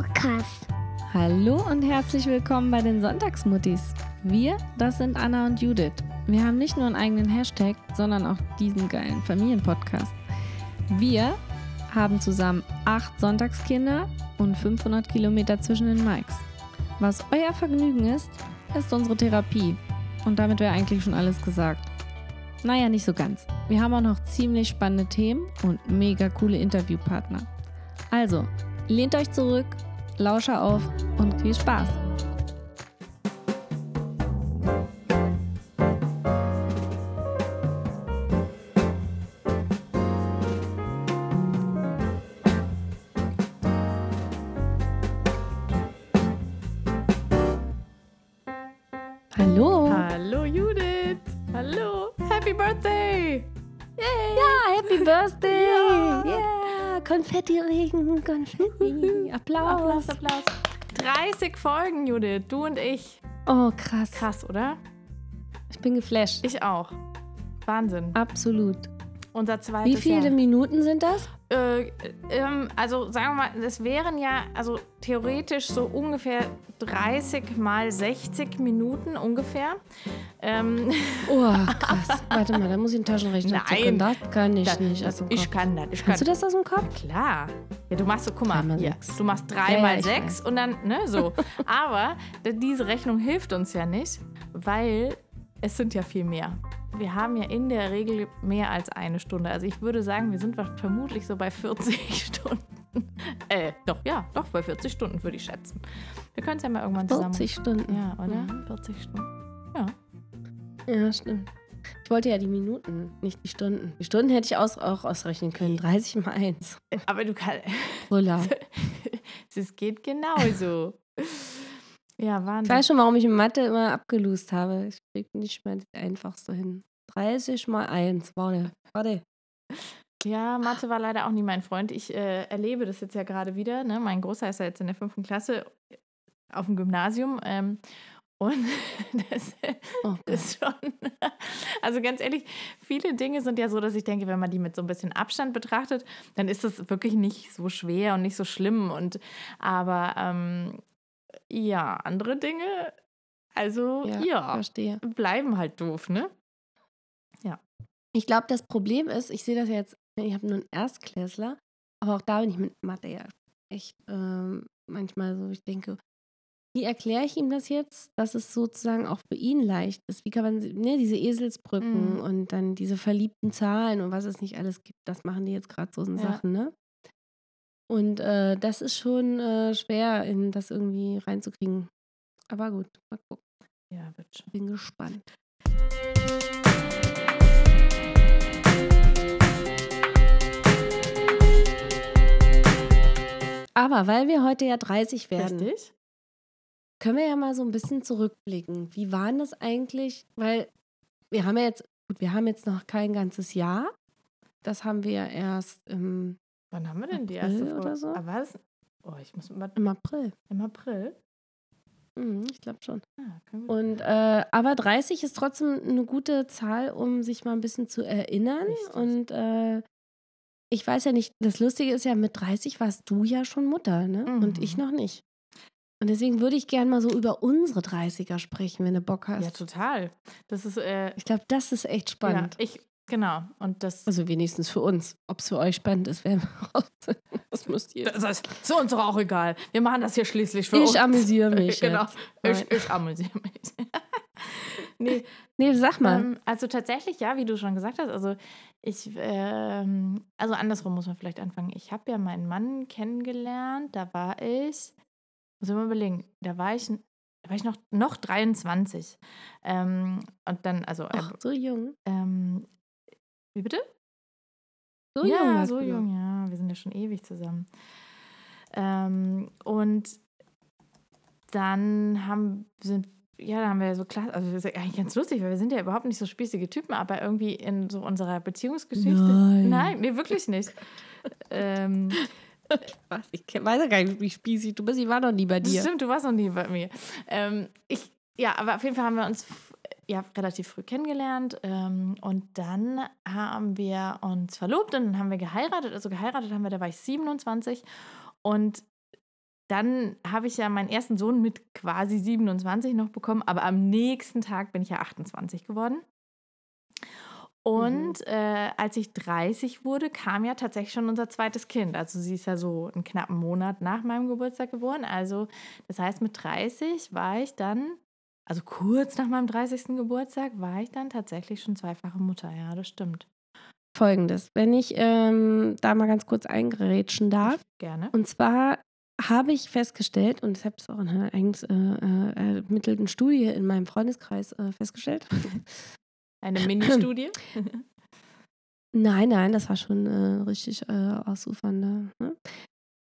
Podcast. Hallo und herzlich willkommen bei den Sonntagsmuttis. Wir, das sind Anna und Judith. Wir haben nicht nur einen eigenen Hashtag, sondern auch diesen geilen Familienpodcast. Wir haben zusammen acht Sonntagskinder und 500 Kilometer zwischen den Mikes. Was euer Vergnügen ist, ist unsere Therapie. Und damit wäre eigentlich schon alles gesagt. Naja, nicht so ganz. Wir haben auch noch ziemlich spannende Themen und mega coole Interviewpartner. Also, lehnt euch zurück, lausche auf und viel Spaß. Konfetti-Regen, Konfetti. Applaus. Applaus, Applaus. 30 Folgen, Judith. Du und ich. Oh, krass. Krass, oder? Ich bin geflasht. Ich auch. Wahnsinn. Absolut. Unser zweites Wie viele Jahr. Minuten sind das? Äh, ähm, also sagen wir mal, das wären ja also theoretisch so ungefähr 30 mal 60 Minuten ungefähr. Ähm, Oh, krass. Warte mal, da muss ich einen Taschenrechner Nein. Das kann ich das- nicht. dem ich kann das. Ich kann Kannst du das aus dem Kopf? Klar. Ja, du machst so, guck mal, hier, du machst Ja, drei ja, mal sechs weiß. und dann, ne, so. Aber diese Rechnung hilft uns ja nicht, weil es sind ja viel mehr. Wir haben ja in der Regel mehr als eine Stunde. Also ich würde sagen, wir sind vermutlich so bei 40 Stunden. Äh, doch, ja, doch, bei 40 Stunden würde ich schätzen. Wir können es ja mal irgendwann zusammen. 40 Stunden. Ja, oder? Mhm. 40 Stunden. Ja. Ja, stimmt. Ich wollte ja die Minuten, nicht die Stunden. Die Stunden hätte ich aus, auch ausrechnen können. 30 mal 1. Aber du kannst. Brüller. es geht genauso. Ja, Ich Wahnsinn. weiß schon, warum ich in Mathe immer abgelust habe. Ich krieg nicht mal das einfachste hin. 30 mal 1. Warte, warte. Ja, Mathe war leider auch nie mein Freund. Ich äh, erlebe das jetzt ja gerade wieder. Ne? Mein Großer ist ja jetzt in der fünften Klasse auf dem Gymnasium. Ähm, und das Oh, ist schon. Also ganz ehrlich, viele Dinge sind ja so, dass ich denke, wenn man die mit so ein bisschen Abstand betrachtet, dann ist das wirklich nicht so schwer und nicht so schlimm. Und aber ähm, ja, andere Dinge, also Ja, ja, verstehe. bleiben halt doof, ne? Ich glaube, das Problem ist, ich sehe das jetzt, ich habe nur einen Erstklässler, aber auch da bin ich mit Mathe ja echt ähm, manchmal so, ich denke, wie erkläre ich ihm das jetzt, dass es sozusagen auch für ihn leicht ist? Wie kann man, ne, diese Eselsbrücken Mhm. und dann diese verliebten Zahlen und was es nicht alles gibt, das machen die jetzt gerade so Ja. Sachen, ne? Und äh, das ist schon äh, schwer, in das irgendwie reinzukriegen. Aber gut, mal gucken. Ja, wird schon. Bin gespannt. Aber weil wir heute ja 30 werden, Richtig? können wir ja mal so ein bisschen zurückblicken. Wie war denn das eigentlich? Weil wir haben ja jetzt, gut, wir haben jetzt noch kein ganzes Jahr. Das haben wir ja erst im, Wann haben wir denn die April erste Folge? oder so? Ah, was? Oh, ich muss mal im April. im April. Mhm, ich glaube schon. Ah, Und äh, aber 30 ist trotzdem eine gute Zahl, um sich mal ein bisschen zu erinnern. Richtig. Und äh, ich weiß ja nicht, das Lustige ist ja, mit 30 warst du ja schon Mutter, ne? Und Mhm. ich noch nicht. Und deswegen würde ich gerne mal so über unsere 30er sprechen, wenn du Bock hast. ja, total. Das ist äh, ich glaube, das ist echt spannend. Ja, ich genau und das Also wenigstens für uns. Ob es für euch spannend ist, werden wir raus. Das müsst ihr. das ist, ist uns doch auch egal. Wir machen das hier schließlich für uns. Ich amüsiere mich. genau. jetzt. Ich, ich amüsiere mich. nee, Nee, sag mal. ähm, also tatsächlich, ja, wie du schon gesagt hast, also ich, ähm, also andersrum muss man vielleicht anfangen. Ich habe ja meinen Mann kennengelernt, da war ich, muss ich mal überlegen, da war ich, da war ich noch, noch 23. Ähm, und dann, also, Ach, so jung. ähm, wie bitte? So ja, jung. warst so jung, ja. Wir sind ja schon ewig zusammen. Ähm, und dann haben, sind, ja, da haben wir so klar, also das ist eigentlich ganz lustig, weil wir sind ja überhaupt nicht so spießige Typen, aber irgendwie in so unserer Beziehungsgeschichte. Nein. Nein, nee, wirklich nicht. ähm, Was? Ich weiß ja gar nicht, wie spießig du bist. Ich war noch nie bei das dir. stimmt, du warst noch nie bei mir. Ähm, ich, ja, aber auf jeden Fall haben wir uns ja, relativ früh kennengelernt ähm, und dann haben wir uns verlobt und dann haben wir geheiratet. Also geheiratet haben wir, da war ich 27 und dann habe ich ja meinen ersten Sohn mit quasi 27 noch bekommen, aber am nächsten Tag bin ich ja 28 geworden. Und mhm. äh, als ich 30 wurde, kam ja tatsächlich schon unser zweites Kind. Also sie ist ja so einen knappen Monat nach meinem Geburtstag geboren. Also das heißt, mit 30 war ich dann, also kurz nach meinem 30. Geburtstag, war ich dann tatsächlich schon zweifache Mutter. Ja, das stimmt. Folgendes, wenn ich ähm, da mal ganz kurz eingerätschen darf. Gerne. Und zwar habe ich festgestellt, und ich habe es auch in einer eigens äh, äh, ermittelten Studie in meinem Freundeskreis äh, festgestellt, eine Mini-Studie? nein, nein, das war schon äh, richtig äh, ausufernde. Ne?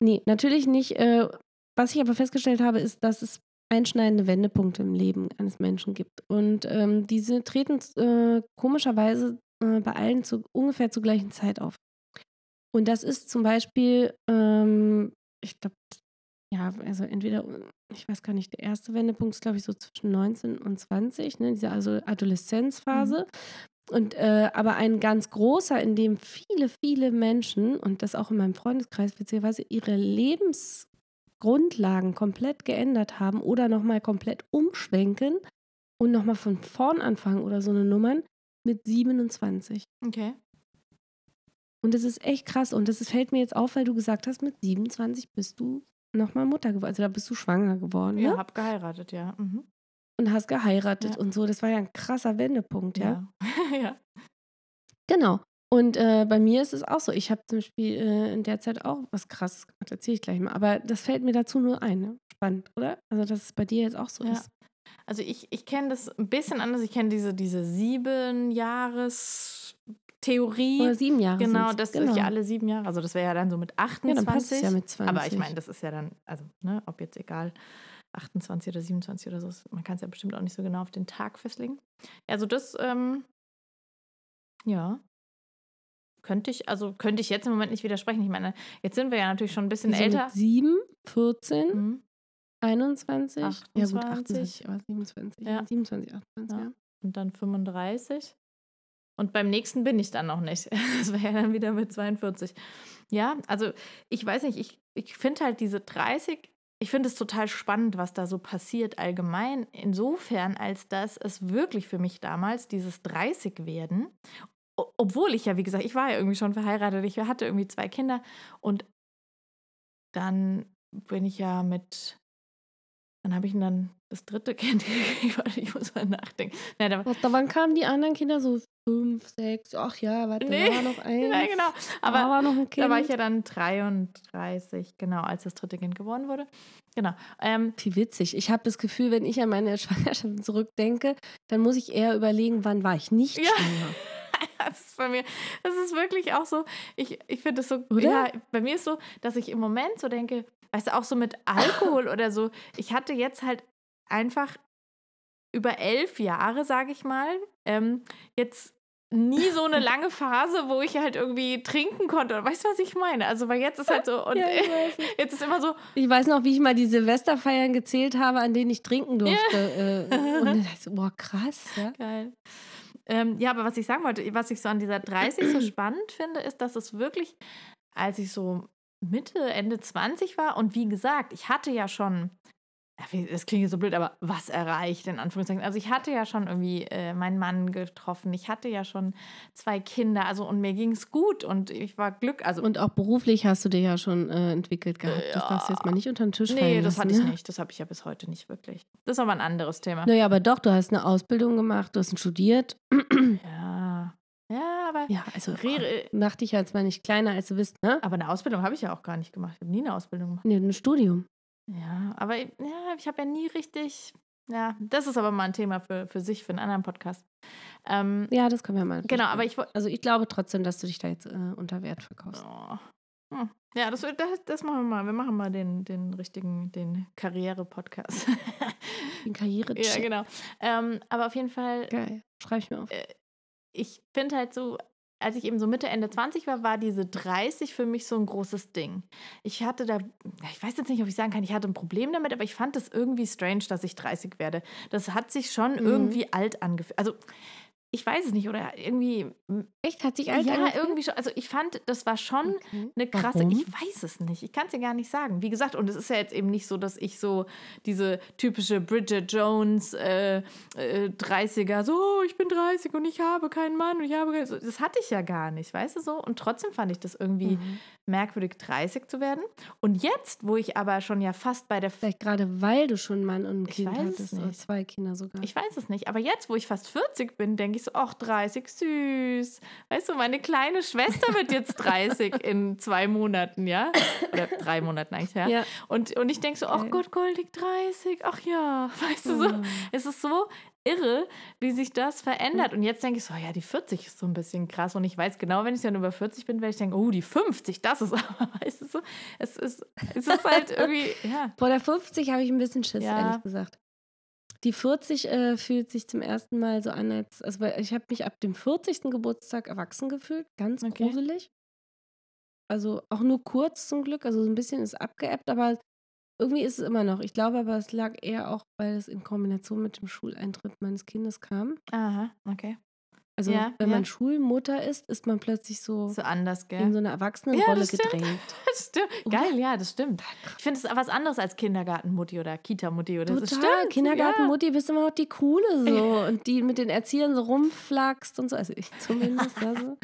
Nee, natürlich nicht. Äh, was ich aber festgestellt habe, ist, dass es einschneidende Wendepunkte im Leben eines Menschen gibt. Und ähm, diese treten äh, komischerweise äh, bei allen zu, ungefähr zur gleichen Zeit auf. Und das ist zum Beispiel, ähm, ich glaube, ja, also entweder, ich weiß gar nicht, der erste Wendepunkt ist, glaube ich, so zwischen 19 und 20, ne, diese also Adoleszenzphase. Mhm. Und äh, aber ein ganz großer, in dem viele, viele Menschen, und das auch in meinem Freundeskreis beziehungsweise ihre Lebensgrundlagen komplett geändert haben oder nochmal komplett umschwenken und nochmal von vorn anfangen oder so eine Nummern mit 27. Okay. Und das ist echt krass. Und das fällt mir jetzt auf, weil du gesagt hast, mit 27 bist du nochmal Mutter geworden. Also da bist du schwanger geworden. Ja, ne? hab geheiratet, ja. Mhm. Und hast geheiratet ja. und so. Das war ja ein krasser Wendepunkt, ja. Ja. ja. Genau. Und äh, bei mir ist es auch so. Ich habe zum Beispiel äh, in der Zeit auch was krasses gemacht, erzähle ich gleich mal. Aber das fällt mir dazu nur ein. Ne? Spannend, oder? Also, dass es bei dir jetzt auch so ja. ist. Also ich, ich kenne das ein bisschen anders. Ich kenne diese, diese sieben Jahres Theorie. Oder sieben Jahre. Genau, das genau. durch alle sieben Jahre. Also das wäre ja dann so mit 28. Ja, ja mit 20. Aber ich meine, das ist ja dann, also, ne, ob jetzt egal, 28 oder 27 oder so, man kann es ja bestimmt auch nicht so genau auf den Tag festlegen. Also das, ähm, ja, könnte ich, also könnte ich jetzt im Moment nicht widersprechen. Ich meine, jetzt sind wir ja natürlich schon ein bisschen also älter. Mit 7, 14, mhm. 21, 28, ja gut, 28, aber 27, ja. 27, 28, ja. ja. Und dann 35. Und beim nächsten bin ich dann noch nicht. Das wäre ja dann wieder mit 42. Ja, also ich weiß nicht, ich, ich finde halt diese 30, ich finde es total spannend, was da so passiert allgemein. Insofern, als dass es wirklich für mich damals dieses 30-Werden, obwohl ich ja, wie gesagt, ich war ja irgendwie schon verheiratet, ich hatte irgendwie zwei Kinder und dann bin ich ja mit Wann habe ich dann das dritte Kind gekriegt? Ich muss mal nachdenken. Nein, da, da, wann kamen die anderen Kinder? So fünf, sechs, ach ja, warte, nee. da war noch eins. Ja, genau. Aber da war noch ein Kind. Da war ich ja dann 33, genau, als das dritte Kind geboren wurde. Genau. Ähm, Wie witzig. Ich habe das Gefühl, wenn ich an meine Schwangerschaft zurückdenke, dann muss ich eher überlegen, wann war ich nicht ja. schwanger. das ist bei mir, das ist wirklich auch so, ich, ich finde das so, Oder? ja, bei mir ist so, dass ich im Moment so denke, weißt du, auch so mit Alkohol oder so. Ich hatte jetzt halt einfach über elf Jahre, sage ich mal, ähm, jetzt nie so eine lange Phase, wo ich halt irgendwie trinken konnte. Weißt du, was ich meine? Also, weil jetzt ist halt so, und ja, jetzt ist immer so. Ich weiß noch, wie ich mal die Silvesterfeiern gezählt habe, an denen ich trinken durfte. Ja. Äh, und dann dachte ich, boah, krass. Ja? Geil. Ähm, ja, aber was ich sagen wollte, was ich so an dieser 30 so spannend finde, ist, dass es wirklich, als ich so Mitte, Ende 20 war. Und wie gesagt, ich hatte ja schon, das klingt so blöd, aber was erreicht in Anführungszeichen. Also ich hatte ja schon irgendwie äh, meinen Mann getroffen. Ich hatte ja schon zwei Kinder. Also und mir ging es gut und ich war Glück. Also und auch beruflich hast du dir ja schon äh, entwickelt gehabt. Äh, das darfst du jetzt mal nicht unter den Tisch nee, fallen Nee, das hatte ich ne? nicht. Das habe ich ja bis heute nicht wirklich. Das ist aber ein anderes Thema. Naja, aber doch, du hast eine Ausbildung gemacht, du hast studiert. ja. Ja, aber. Ja, also mach dich jetzt mal nicht kleiner, als du bist, ne? Aber eine Ausbildung habe ich ja auch gar nicht gemacht. Ich habe nie eine Ausbildung gemacht. Nee, ein Studium. Ja, aber ja, ich habe ja nie richtig. Ja, das ist aber mal ein Thema für, für sich, für einen anderen Podcast. Ähm, ja, das können wir mal. Genau, aber ich Also ich glaube trotzdem, dass du dich da jetzt äh, unter Wert verkaufst. Oh. Hm. Ja, das, das, das, machen wir mal. Wir machen mal den, den richtigen, den Karriere-Podcast. den karriere -Check. Ja, genau. Ähm, aber auf jeden Fall. Geil. Schreibe ich mir auf. Äh, ich finde halt so, als ich eben so Mitte, Ende 20 war, war diese 30 für mich so ein großes Ding. Ich hatte da, ich weiß jetzt nicht, ob ich sagen kann, ich hatte ein Problem damit, aber ich fand es irgendwie strange, dass ich 30 werde. Das hat sich schon mhm. irgendwie alt angefühlt. Also ich weiß es nicht, oder irgendwie. Echt? Hat sich alt Ja, angefühlt? irgendwie schon. Also ich fand, das war schon Okay. eine krasse. Warum? Ich weiß es nicht. Ich kann es dir gar nicht sagen. Wie gesagt, und es ist ja jetzt eben nicht so, dass ich so diese typische Bridget Jones äh, äh, 30er, so, oh, ich bin 30 und ich habe keinen Mann und ich habe Das hatte ich ja gar nicht, weißt du so? Und trotzdem fand ich das irgendwie Mhm. Merkwürdig, 30 zu werden. Und jetzt, wo ich aber schon ja fast bei der. Vielleicht gerade, weil du schon Mann und ein Ich Kind weiß es hattest. Oder nicht. zwei Kinder sogar. Ich weiß es nicht, aber jetzt, wo ich fast 40 bin, denke ich so, ach, 30, süß. Weißt du, meine kleine Schwester wird jetzt 30 in zwei Monaten, ja? Oder drei Monaten eigentlich, ja? Ja. Und, und ich denke so, ach Okay. Gott, Goldig 30, ach ja, weißt du so. Mhm. Es ist so irre, wie sich das verändert. Und jetzt denke ich so, ja, die 40 ist so ein bisschen krass. Und ich weiß genau, wenn ich dann über 40 bin, werde ich denken, oh, die 50, das ist aber, weißt du so, es ist, es ist halt irgendwie, ja. Vor der 50 habe ich ein bisschen Schiss, Ja. ehrlich gesagt. Die 40 äh, fühlt sich zum ersten Mal so an, als. Also, ich habe mich ab dem 40. Geburtstag erwachsen gefühlt. Ganz Okay. gruselig. Also auch nur kurz zum Glück. Also so ein bisschen ist abgeebbt, aber irgendwie ist es immer noch. Ich glaube aber, es lag eher auch, weil es in Kombination mit dem Schuleintritt meines Kindes kam. Aha, okay. Also Ja, wenn ja. man Schulmutter ist, ist man plötzlich so, So anders, gell? in so eine Erwachsenenrolle stimmt. gedrängt. Das stimmt. Oder? Geil, ja, das stimmt. Ich finde es was anderes als Kindergartenmutti oder Kita-Mutti oder Total. stimmt. Kindergartenmutti bist immer noch die coole so und die mit den Erziehern so rumflaxt und so. Also ich zumindest. also.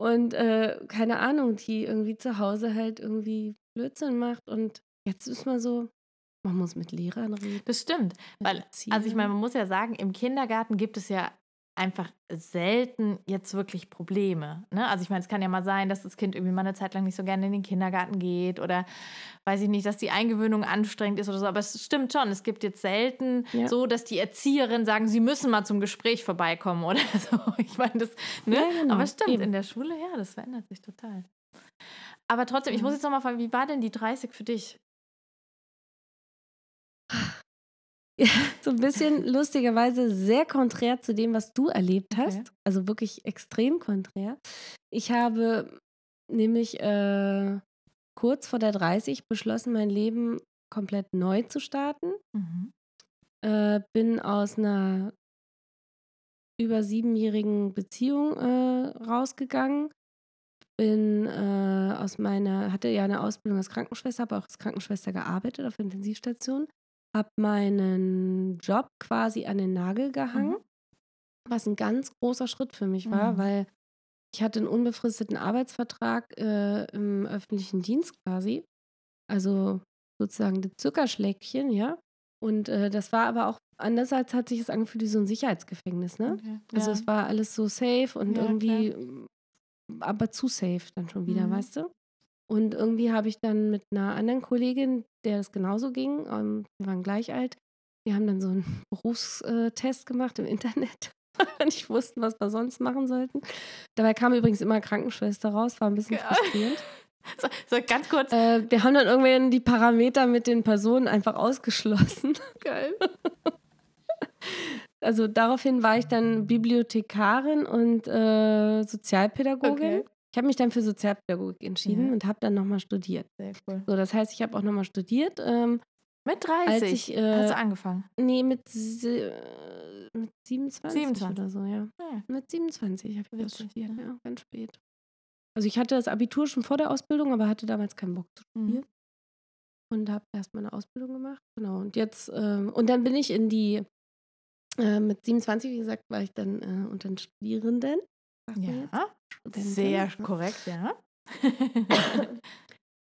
Und äh, keine Ahnung, die irgendwie zu Hause halt irgendwie Blödsinn macht. Und jetzt ist man so, man muss mit Lehrern reden. Das stimmt. Weil, also ich meine, man muss ja sagen, im Kindergarten gibt es ja einfach selten jetzt wirklich Probleme. Ne? Also ich meine, es kann ja mal sein, dass das Kind irgendwie mal eine Zeit lang nicht so gerne in den Kindergarten geht oder weiß ich nicht, dass die Eingewöhnung anstrengend ist oder so. Aber es stimmt schon, es gibt jetzt selten Ja. so, dass die Erzieherin sagen, sie müssen mal zum Gespräch vorbeikommen oder so. Ich meine, das, ne? Ja, genau, Aber stimmt, eben. in der Schule, ja, das verändert sich total. Aber trotzdem, ich muss jetzt nochmal fragen, wie war denn die 30 für dich? so ein bisschen lustigerweise sehr konträr zu dem, was du erlebt hast. Okay. Also wirklich extrem konträr. Ich habe nämlich äh, kurz vor der 30 beschlossen, mein Leben komplett neu zu starten. Mhm. Äh, bin aus einer über siebenjährigen Beziehung äh, rausgegangen. Bin äh, aus meiner, hatte ja eine Ausbildung als Krankenschwester, habe auch als Krankenschwester gearbeitet auf Intensivstation. Habe meinen Job quasi an den Nagel gehangen, Mhm. was ein ganz großer Schritt für mich war, Mhm. weil ich hatte einen unbefristeten Arbeitsvertrag äh, im öffentlichen Dienst quasi. Also sozusagen das Zuckerschläckchen, ja. Und äh, das war aber auch, andererseits hat sich es angefühlt wie so ein Sicherheitsgefängnis, ne? Okay. Also ja. es war alles so safe und Ja, irgendwie, mm, aber zu safe dann schon wieder, Mhm. weißt du? Und irgendwie habe ich dann mit einer anderen Kollegin, der das genauso ging, ähm, wir waren gleich alt, wir haben dann so einen Berufstest gemacht im Internet. und nicht wussten, was wir sonst machen sollten. Dabei kam übrigens immer Krankenschwester raus, war ein bisschen Geil. frustrierend. So, so ganz kurz. Äh, wir haben dann irgendwann die Parameter mit den Personen einfach ausgeschlossen. Geil. Also daraufhin war ich dann Bibliothekarin und äh, Sozialpädagogin. Okay. Ich habe mich dann für Sozialpädagogik entschieden Ja. und habe dann nochmal studiert. Sehr cool. So, das heißt, ich habe auch nochmal studiert. Ähm, Mit 30 als ich, äh, hast du angefangen. nee, mit, äh, mit 27, 27. oder so, ja. Ja. Mit 27 habe ich das studiert, ne? ja, ganz spät. Also ich hatte das Abitur schon vor der Ausbildung, aber hatte damals keinen Bock zu studieren. Mhm. und habe erst meine Ausbildung gemacht. Genau. Und jetzt, ähm, und dann bin ich in die, äh, mit 27, wie gesagt, war ich dann äh, unter den Studierenden. Ja, Studentin, sehr ja. korrekt, ja.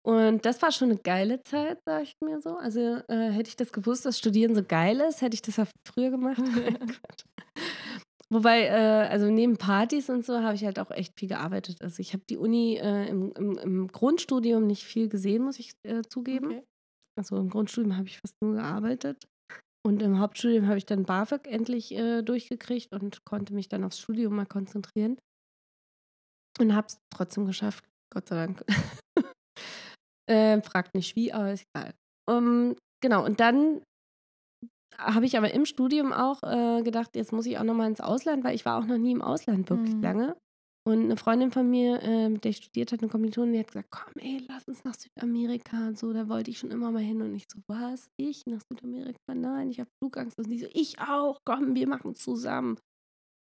Und das war schon eine geile Zeit, sag ich mir so. Also äh, hätte ich das gewusst, dass Studieren so geil ist, hätte ich das ja früher gemacht. Quatsch. Wobei, äh, also neben Partys und so habe ich halt auch echt viel gearbeitet. Also ich habe die Uni äh, im, im, im Grundstudium nicht viel gesehen, muss ich äh, zugeben. Okay. Also im Grundstudium habe ich fast nur gearbeitet. Und im Hauptstudium habe ich dann BAföG endlich äh, durchgekriegt und konnte mich dann aufs Studium mal konzentrieren. Und habe es trotzdem geschafft, Gott sei Dank. äh, fragt nicht wie, aber ist egal. Um, genau, und dann habe ich aber im Studium auch äh, gedacht, jetzt muss ich auch nochmal ins Ausland, weil ich war auch noch nie im Ausland wirklich Mhm. lange. Und eine Freundin von mir, äh, mit der ich studiert hatte, eine Kommilitonin, die hat gesagt, komm ey, lass uns nach Südamerika und so, da wollte ich schon immer mal hin. Und ich so, was? Ich nach Südamerika? Nein, ich habe Flugangst. Und die so, ich auch, komm, wir machen es zusammen.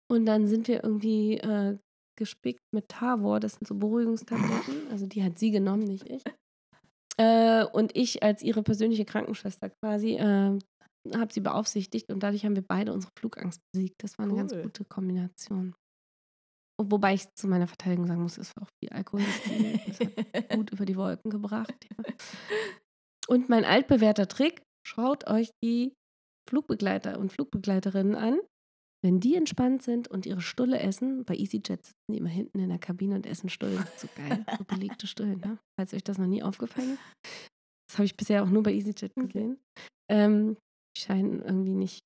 Und dann sind wir irgendwie äh, gespickt mit Tavor, das sind so Beruhigungstabletten. Also die hat sie genommen, nicht ich. Äh, und ich als ihre persönliche Krankenschwester quasi äh, habe sie beaufsichtigt und dadurch haben wir beide unsere Flugangst besiegt. Das war eine ganz Cool. gute Kombination. Und wobei ich zu meiner Verteidigung sagen muss, es war auch viel Alkohol. Das hat gut über die Wolken gebracht. Ja. Und mein altbewährter Trick, schaut euch die Flugbegleiter und Flugbegleiterinnen an. Wenn die entspannt sind und ihre Stulle essen, bei EasyJet sitzen die immer hinten in der Kabine und essen Stullen. So geil, so belegte Stullen, ne? falls euch das noch nie aufgefallen ist. Das habe ich bisher auch nur bei EasyJet Okay. gesehen. Ähm, die scheinen irgendwie nicht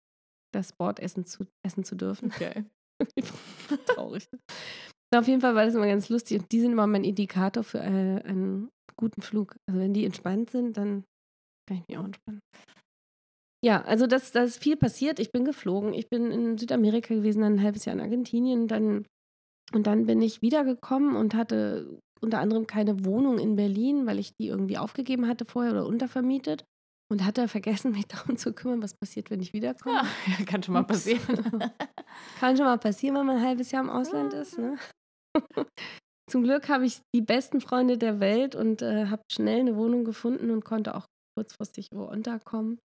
das Bordessen zu, essen zu dürfen. Okay. Traurig. Auf jeden Fall war das immer ganz lustig und die sind immer mein Indikator für äh, einen guten Flug. Also wenn die entspannt sind, dann kann ich mich auch entspannen. Ja, also das, das ist viel passiert. Ich bin geflogen. Ich bin in Südamerika gewesen, dann ein halbes Jahr in Argentinien. Dann, und dann bin ich wiedergekommen und hatte unter anderem keine Wohnung in Berlin, weil ich die irgendwie aufgegeben hatte vorher oder untervermietet. Und hatte vergessen, mich darum zu kümmern, was passiert, wenn ich wiederkomme. Ja, ja, kann schon mal passieren. Kann schon mal passieren, wenn man ein halbes Jahr im Ausland ist. Ne? Zum Glück habe ich die besten Freunde der Welt und äh, habe schnell eine Wohnung gefunden und konnte auch kurzfristig wo unterkommen.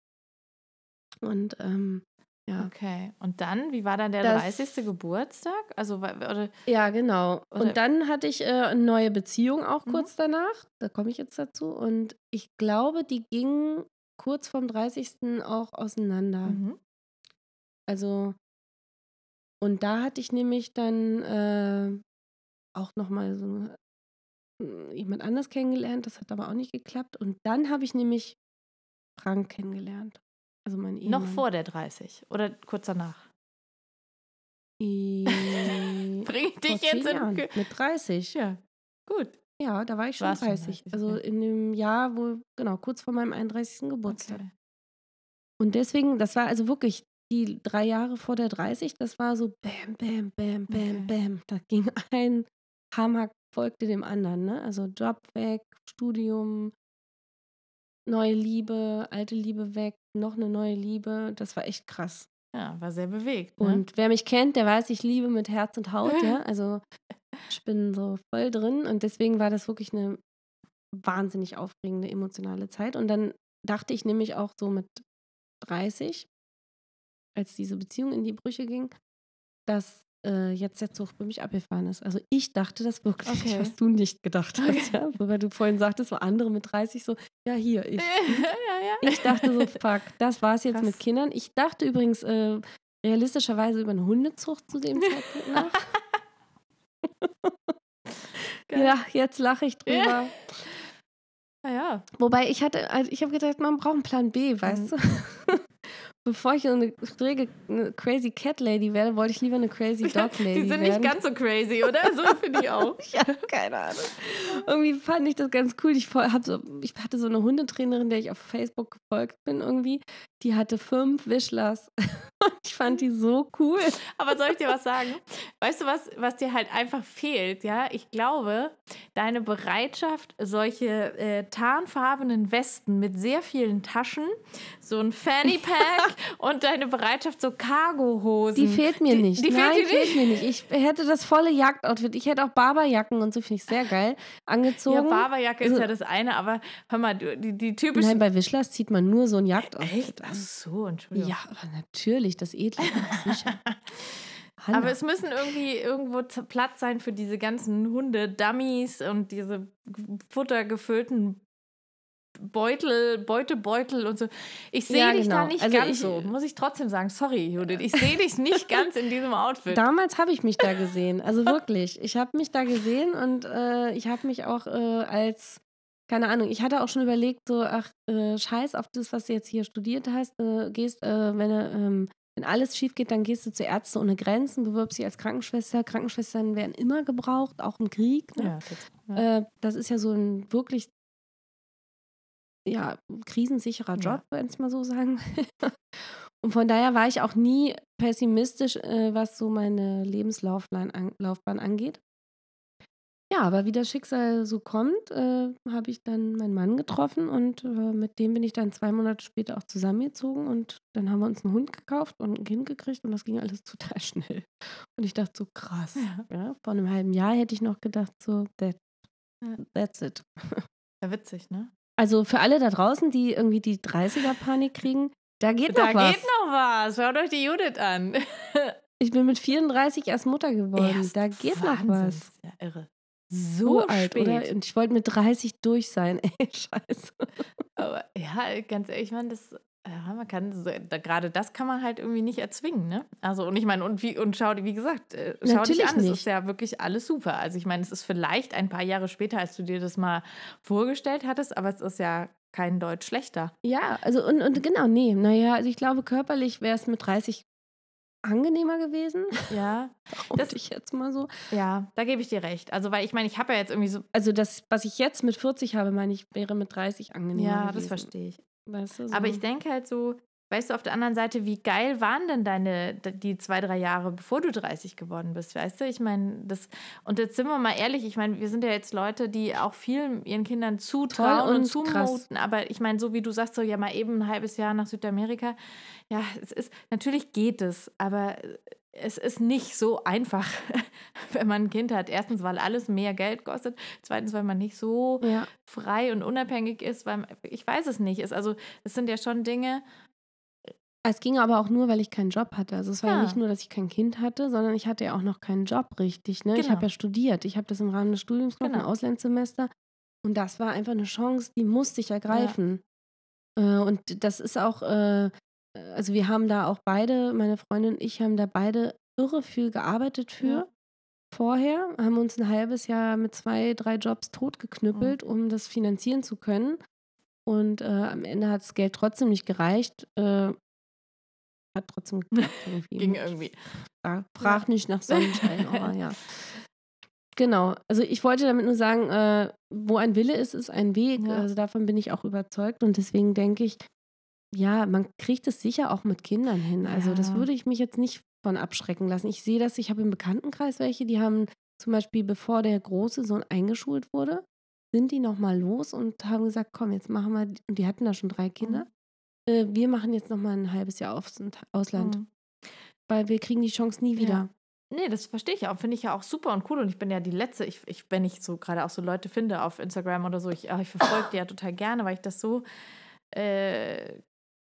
Und ähm, ja. Okay. Und dann, wie war dann der Das- 30. Geburtstag? Also, oder, Ja, genau. Oder- Und dann hatte ich äh, eine neue Beziehung auch Mhm. kurz danach. Da komme ich jetzt dazu. Und ich glaube, die ging kurz vorm 30. auch auseinander. mhm. Also, und da hatte ich nämlich dann äh, auch nochmal so äh, jemand anders kennengelernt. Das hat aber auch nicht geklappt. Und dann habe ich nämlich Frank kennengelernt. Also mein Ehemann. noch vor der 30 oder kurz danach? Bring ich dich jetzt in. Mit 30. Ja, gut. Ja, da war ich schon Warst schon 30. 30, Also okay. in dem Jahr, wo, genau, kurz vor meinem 31. Geburtstag. Okay. Und deswegen, das war also wirklich die drei Jahre vor der 30, das war so bam, bam, bam, bam, Okay. bam. Da ging ein Hammer folgte dem anderen, ne? Also Job weg, Studium, neue Liebe, alte Liebe weg, noch eine neue Liebe. Das war echt krass. Ja, war sehr bewegt. Ne? Und wer mich kennt, der weiß, ich liebe mit Herz und Haut, ja. Also ich bin so voll drin und deswegen war das wirklich eine wahnsinnig aufregende emotionale Zeit. Und dann dachte ich nämlich auch so mit 30, als diese Beziehung in die Brüche ging, dass äh, jetzt der Zug für mich abgefahren ist. Also ich dachte das wirklich, Okay. was du nicht gedacht hast, ja. Weil du vorhin sagtest, so andere mit 30 so, ja hier, ich. ja, ja. Ich dachte so, fuck, das war's jetzt Krass. mit Kindern. Ich dachte übrigens äh, realistischerweise über eine Hundezucht zu dem Zeitpunkt nach. Ja, jetzt lache ich drüber. Ja. Ah, ja. Wobei ich hatte, also ich habe gedacht, man braucht einen Plan B, weißt du? Bevor ich eine eine crazy Cat Lady werde, wollte ich lieber eine crazy Dog Lady Die sind werden. nicht ganz so crazy, oder? So finde ich auch. Ja, keine Ahnung. Irgendwie fand ich das ganz cool. Ich, hab so, ich hatte so eine Hundetrainerin, der ich auf Facebook gefolgt bin irgendwie. Die hatte fünf Wischlers. Ich fand die so cool. Aber soll ich dir was sagen? Weißt du, was, was dir halt einfach fehlt? Ja, ich glaube, deine Bereitschaft, solche äh, tarnfarbenen Westen mit sehr vielen Taschen, so ein Fanny Pack und deine Bereitschaft, so Cargohosen. Die fehlt mir Die- nicht. die fehlt Nein, dir fehlt mir nicht. Ich hätte das volle Jagdoutfit. Ich hätte auch Barberjacken und so finde ich sehr geil angezogen. Ja, Barberjacke ist Also- ja das eine, aber hör mal, die, die typischen. Nein, bei Wischlers zieht man nur so ein Jagdoutfit Echt? Ach so, Entschuldigung. Ja, aber natürlich, das Edle. Sicher. Hanna. Aber es müssen irgendwie irgendwo Platz sein für diese ganzen Hunde-Dummies und diese futtergefüllten Beutel, Beutebeutel und so. Ich sehe Ja, dich da genau. nicht Also ganz ich- so, muss ich trotzdem sagen. Sorry, Judith, ich sehe dich nicht ganz in diesem Outfit. Damals habe ich mich da gesehen, also wirklich. Ich habe mich da gesehen und äh, ich habe mich auch äh, als, keine Ahnung, ich hatte auch schon überlegt, so, ach, äh, scheiß auf das, was du jetzt hier studiert hast, äh, gehst, äh, wenn, ähm, wenn alles schief geht, dann gehst du zu Ärzte ohne Grenzen, bewirbst dich als Krankenschwester. Krankenschwestern werden immer gebraucht, auch im Krieg. Ne? Ja, das, ja. Äh, das ist ja so ein wirklich ja, krisensicherer Ja. Job, wenn ich mal so sagen will. Und von daher war ich auch nie pessimistisch, äh, was so meine Lebenslaufbahn an, Laufbahn angeht. Ja, aber wie das Schicksal so kommt, äh, habe ich dann meinen Mann getroffen und äh, mit dem bin ich dann zwei Monate später auch zusammengezogen und dann haben wir uns einen Hund gekauft und ein Kind gekriegt und das ging alles total schnell. Und ich dachte so, krass. Ja. Ja, vor einem halben Jahr hätte ich noch gedacht, so, that, that's it. Ja, witzig, ne? Also für alle da draußen, die irgendwie die 30er-Panik kriegen, da geht Da noch was. geht noch was. Schaut euch die Judith an. Ich bin mit 34 erst Mutter geworden. Erst da geht noch Wahnsinn, was. ist Ja, irre. So alt, spät. oder? Und ich wollte mit 30 durch sein. Ey, scheiße. Aber ja, ganz ehrlich, ich meine, das, ja, man kann, da, gerade das kann man halt irgendwie nicht erzwingen, ne? Also, und ich meine, und wie, und schau dir, wie gesagt, äh, schau Natürlich dich an, es ist ja wirklich alles super. Also, ich meine, es ist vielleicht ein paar Jahre später, als du dir das mal vorgestellt hattest, aber es ist ja kein Deutsch schlechter. Ja, also und, und genau, nee. Naja, also ich glaube, körperlich wäre es mit 30 angenehmer gewesen. Ja, Das ich jetzt mal so. ja, da gebe ich dir recht. Also, weil ich meine, ich habe ja jetzt irgendwie so, Also das, was ich jetzt mit 40 habe, meine ich, wäre mit 30 angenehmer ja, gewesen. das verstehe ich. Weißt du, so. Aber ich denke halt so, weißt du, auf der anderen Seite, wie geil waren denn deine, die zwei, drei Jahre, bevor du 30 geworden bist, weißt du? Ich meine, das, und jetzt sind wir mal ehrlich, ich meine, wir sind ja jetzt Leute, die auch viel ihren Kindern zutrauen Toll und, und krass. zumuten, aber ich meine, so wie du sagst, so ja mal eben ein halbes Jahr nach Südamerika, ja, es ist, natürlich geht es, aber es ist nicht so einfach, wenn man ein Kind hat. Erstens, weil alles mehr Geld kostet. Zweitens, weil man nicht so ja. frei und unabhängig ist, weil ich weiß es nicht. Ist also es sind ja schon Dinge. Es ging aber auch nur, weil ich keinen Job hatte. Also es war ja. Ja. nicht nur, dass ich kein Kind hatte, sondern ich hatte ja auch noch keinen Job richtig. Ne? Ich Genau. habe ja studiert. Ich habe das im Rahmen des Studiums gemacht, ein Genau. Auslandssemester. Und das war einfach eine Chance, die musste ich ergreifen. Äh, und das ist auch, äh, also wir haben da auch beide, meine Freundin und ich haben da beide irre viel gearbeitet für. Ja. Vorher haben uns ein halbes Jahr mit zwei, drei Jobs totgeknüppelt, Mhm. um das finanzieren zu können. Und äh, am Ende hat das Geld trotzdem nicht gereicht. Äh, hat trotzdem geklappt irgendwie. Ging irgendwie. Fra- Frag nicht nach Sonnenschein, aber ja. Genau, also ich wollte damit nur sagen, äh, wo ein Wille ist, ist ein Weg. Ja. Also davon bin ich auch überzeugt und deswegen denke ich, ja, man kriegt es sicher auch mit Kindern hin. Also das Ja. würde ich mich jetzt nicht von abschrecken lassen. Ich sehe das, ich habe im Bekanntenkreis welche, die haben zum Beispiel, bevor der große Sohn eingeschult wurde, sind die nochmal los und haben gesagt, komm, jetzt machen wir, und die hatten da schon drei Kinder, äh, wir machen jetzt nochmal ein halbes Jahr aufs Ausland, Mhm. weil wir kriegen die Chance nie wieder. Nee, das verstehe ich auch. Finde ich ja auch super und cool. Und ich bin ja die Letzte, ich, ich wenn ich so gerade auch so Leute finde auf Instagram oder so, ich, ah, ich verfolge die ja total gerne, weil ich das so äh,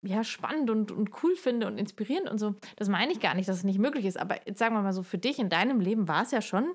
ja, spannend und, und cool finde und inspirierend und so. Das meine ich gar nicht, dass es nicht möglich ist. Aber jetzt sagen wir mal so, für dich in deinem Leben war es ja schon.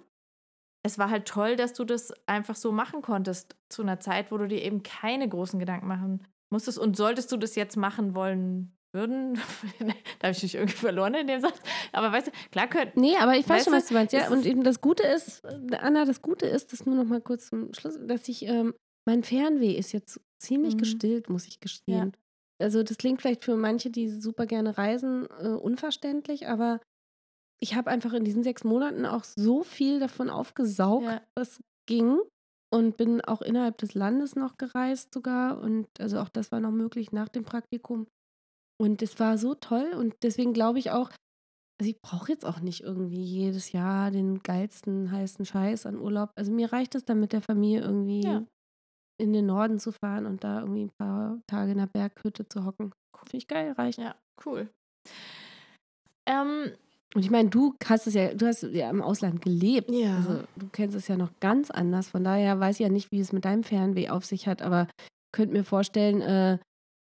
Es war halt toll, dass du das einfach so machen konntest zu einer Zeit, wo du dir eben keine großen Gedanken machen musstest. Und solltest du das jetzt machen wollen würden, da habe ich dich irgendwie verloren in dem Satz. Aber weißt du, klar könnte. Nee, aber ich weiß schon, was du meinst. Ja, und eben das Gute ist, äh, Anna, das Gute ist, das nur noch mal kurz zum Schluss, dass ich, ähm, mein Fernweh ist jetzt ziemlich Mhm. gestillt, muss ich gestehen. Also das klingt vielleicht für manche, die super gerne reisen, äh, unverständlich, aber ich habe einfach in diesen sechs Monaten auch so viel davon aufgesaugt, Ja. was ging. Und bin auch innerhalb des Landes noch gereist sogar. Und also auch das war noch möglich nach dem Praktikum. Und es war so toll. Und deswegen glaube ich auch, also ich brauche jetzt auch nicht irgendwie jedes Jahr den geilsten heißen Scheiß an Urlaub. Also mir reicht es dann mit der Familie irgendwie Ja. in den Norden zu fahren und da irgendwie ein paar Tage in der Berghütte zu hocken. Finde ich geil, reicht. Ja, cool. Ähm, Und ich meine, du hast es ja, du hast ja im Ausland gelebt. Ja. Also du kennst es ja noch ganz anders. Von daher weiß ich ja nicht, wie es mit deinem Fernweh auf sich hat, aber könnte mir vorstellen, äh,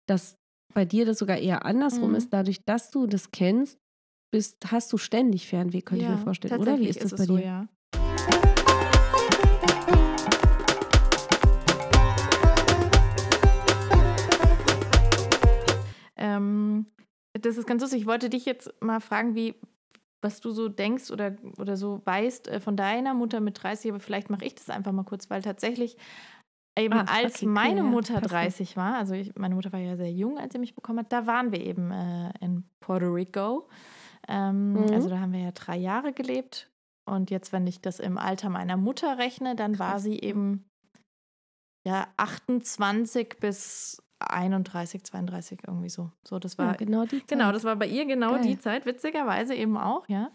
dass bei dir das sogar eher andersrum Mhm. ist. Dadurch, dass du das kennst, bist, hast du ständig Fernweh, könnte ich mir vorstellen. Oder wie ist das es bei so, dir? ja. Ähm, das ist ganz lustig. Ich wollte dich jetzt mal fragen, wie, was du so denkst oder, oder so weißt äh, von deiner Mutter mit 30, aber vielleicht mache ich das einfach mal kurz, weil tatsächlich eben Ah, als okay, cool, meine ja, Mutter passt ja. 30 war, also ich, meine Mutter war ja sehr jung, als sie mich bekommen hat, da waren wir eben äh, in Puerto Rico. Ähm, Mhm. Also da haben wir ja drei Jahre gelebt. Und jetzt, wenn ich das im Alter meiner Mutter rechne, dann war sie eben ja 28 bis 31, 32 irgendwie so. So, das war Ja, genau die Zeit. genau, das war bei ihr genau Geil. die Zeit, witzigerweise eben auch, ja.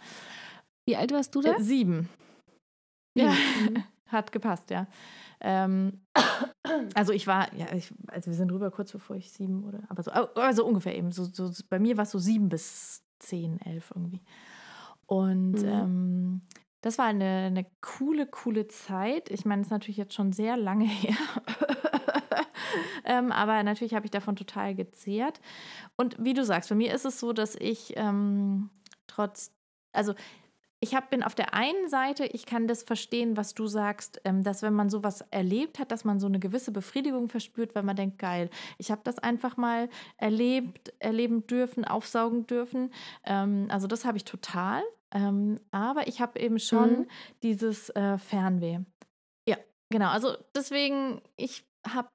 Wie alt warst du da? Äh, sieben. Ja. Mhm. hat gepasst, ja. Ähm, also ich war, ja, ich, also wir sind rüber kurz bevor ich sieben oder, aber so, also ungefähr eben. So, so, bei mir war es so sieben bis zehn, elf irgendwie. Und mhm. ähm, das war eine, eine coole, coole Zeit. Ich meine, es ist natürlich jetzt schon sehr lange her. ähm, aber natürlich habe ich davon total gezehrt. Und wie du sagst, bei mir ist es so, dass ich ähm, trotz, also ich hab, bin auf der einen Seite, ich kann das verstehen, was du sagst, ähm, dass wenn man sowas erlebt hat, dass man so eine gewisse Befriedigung verspürt, weil man denkt, geil, ich habe das einfach mal erlebt, erleben dürfen, aufsaugen dürfen. Ähm, also das habe ich total. Ähm, aber ich habe eben schon mhm. dieses äh, Fernweh. Ja, genau. Also deswegen, ich habe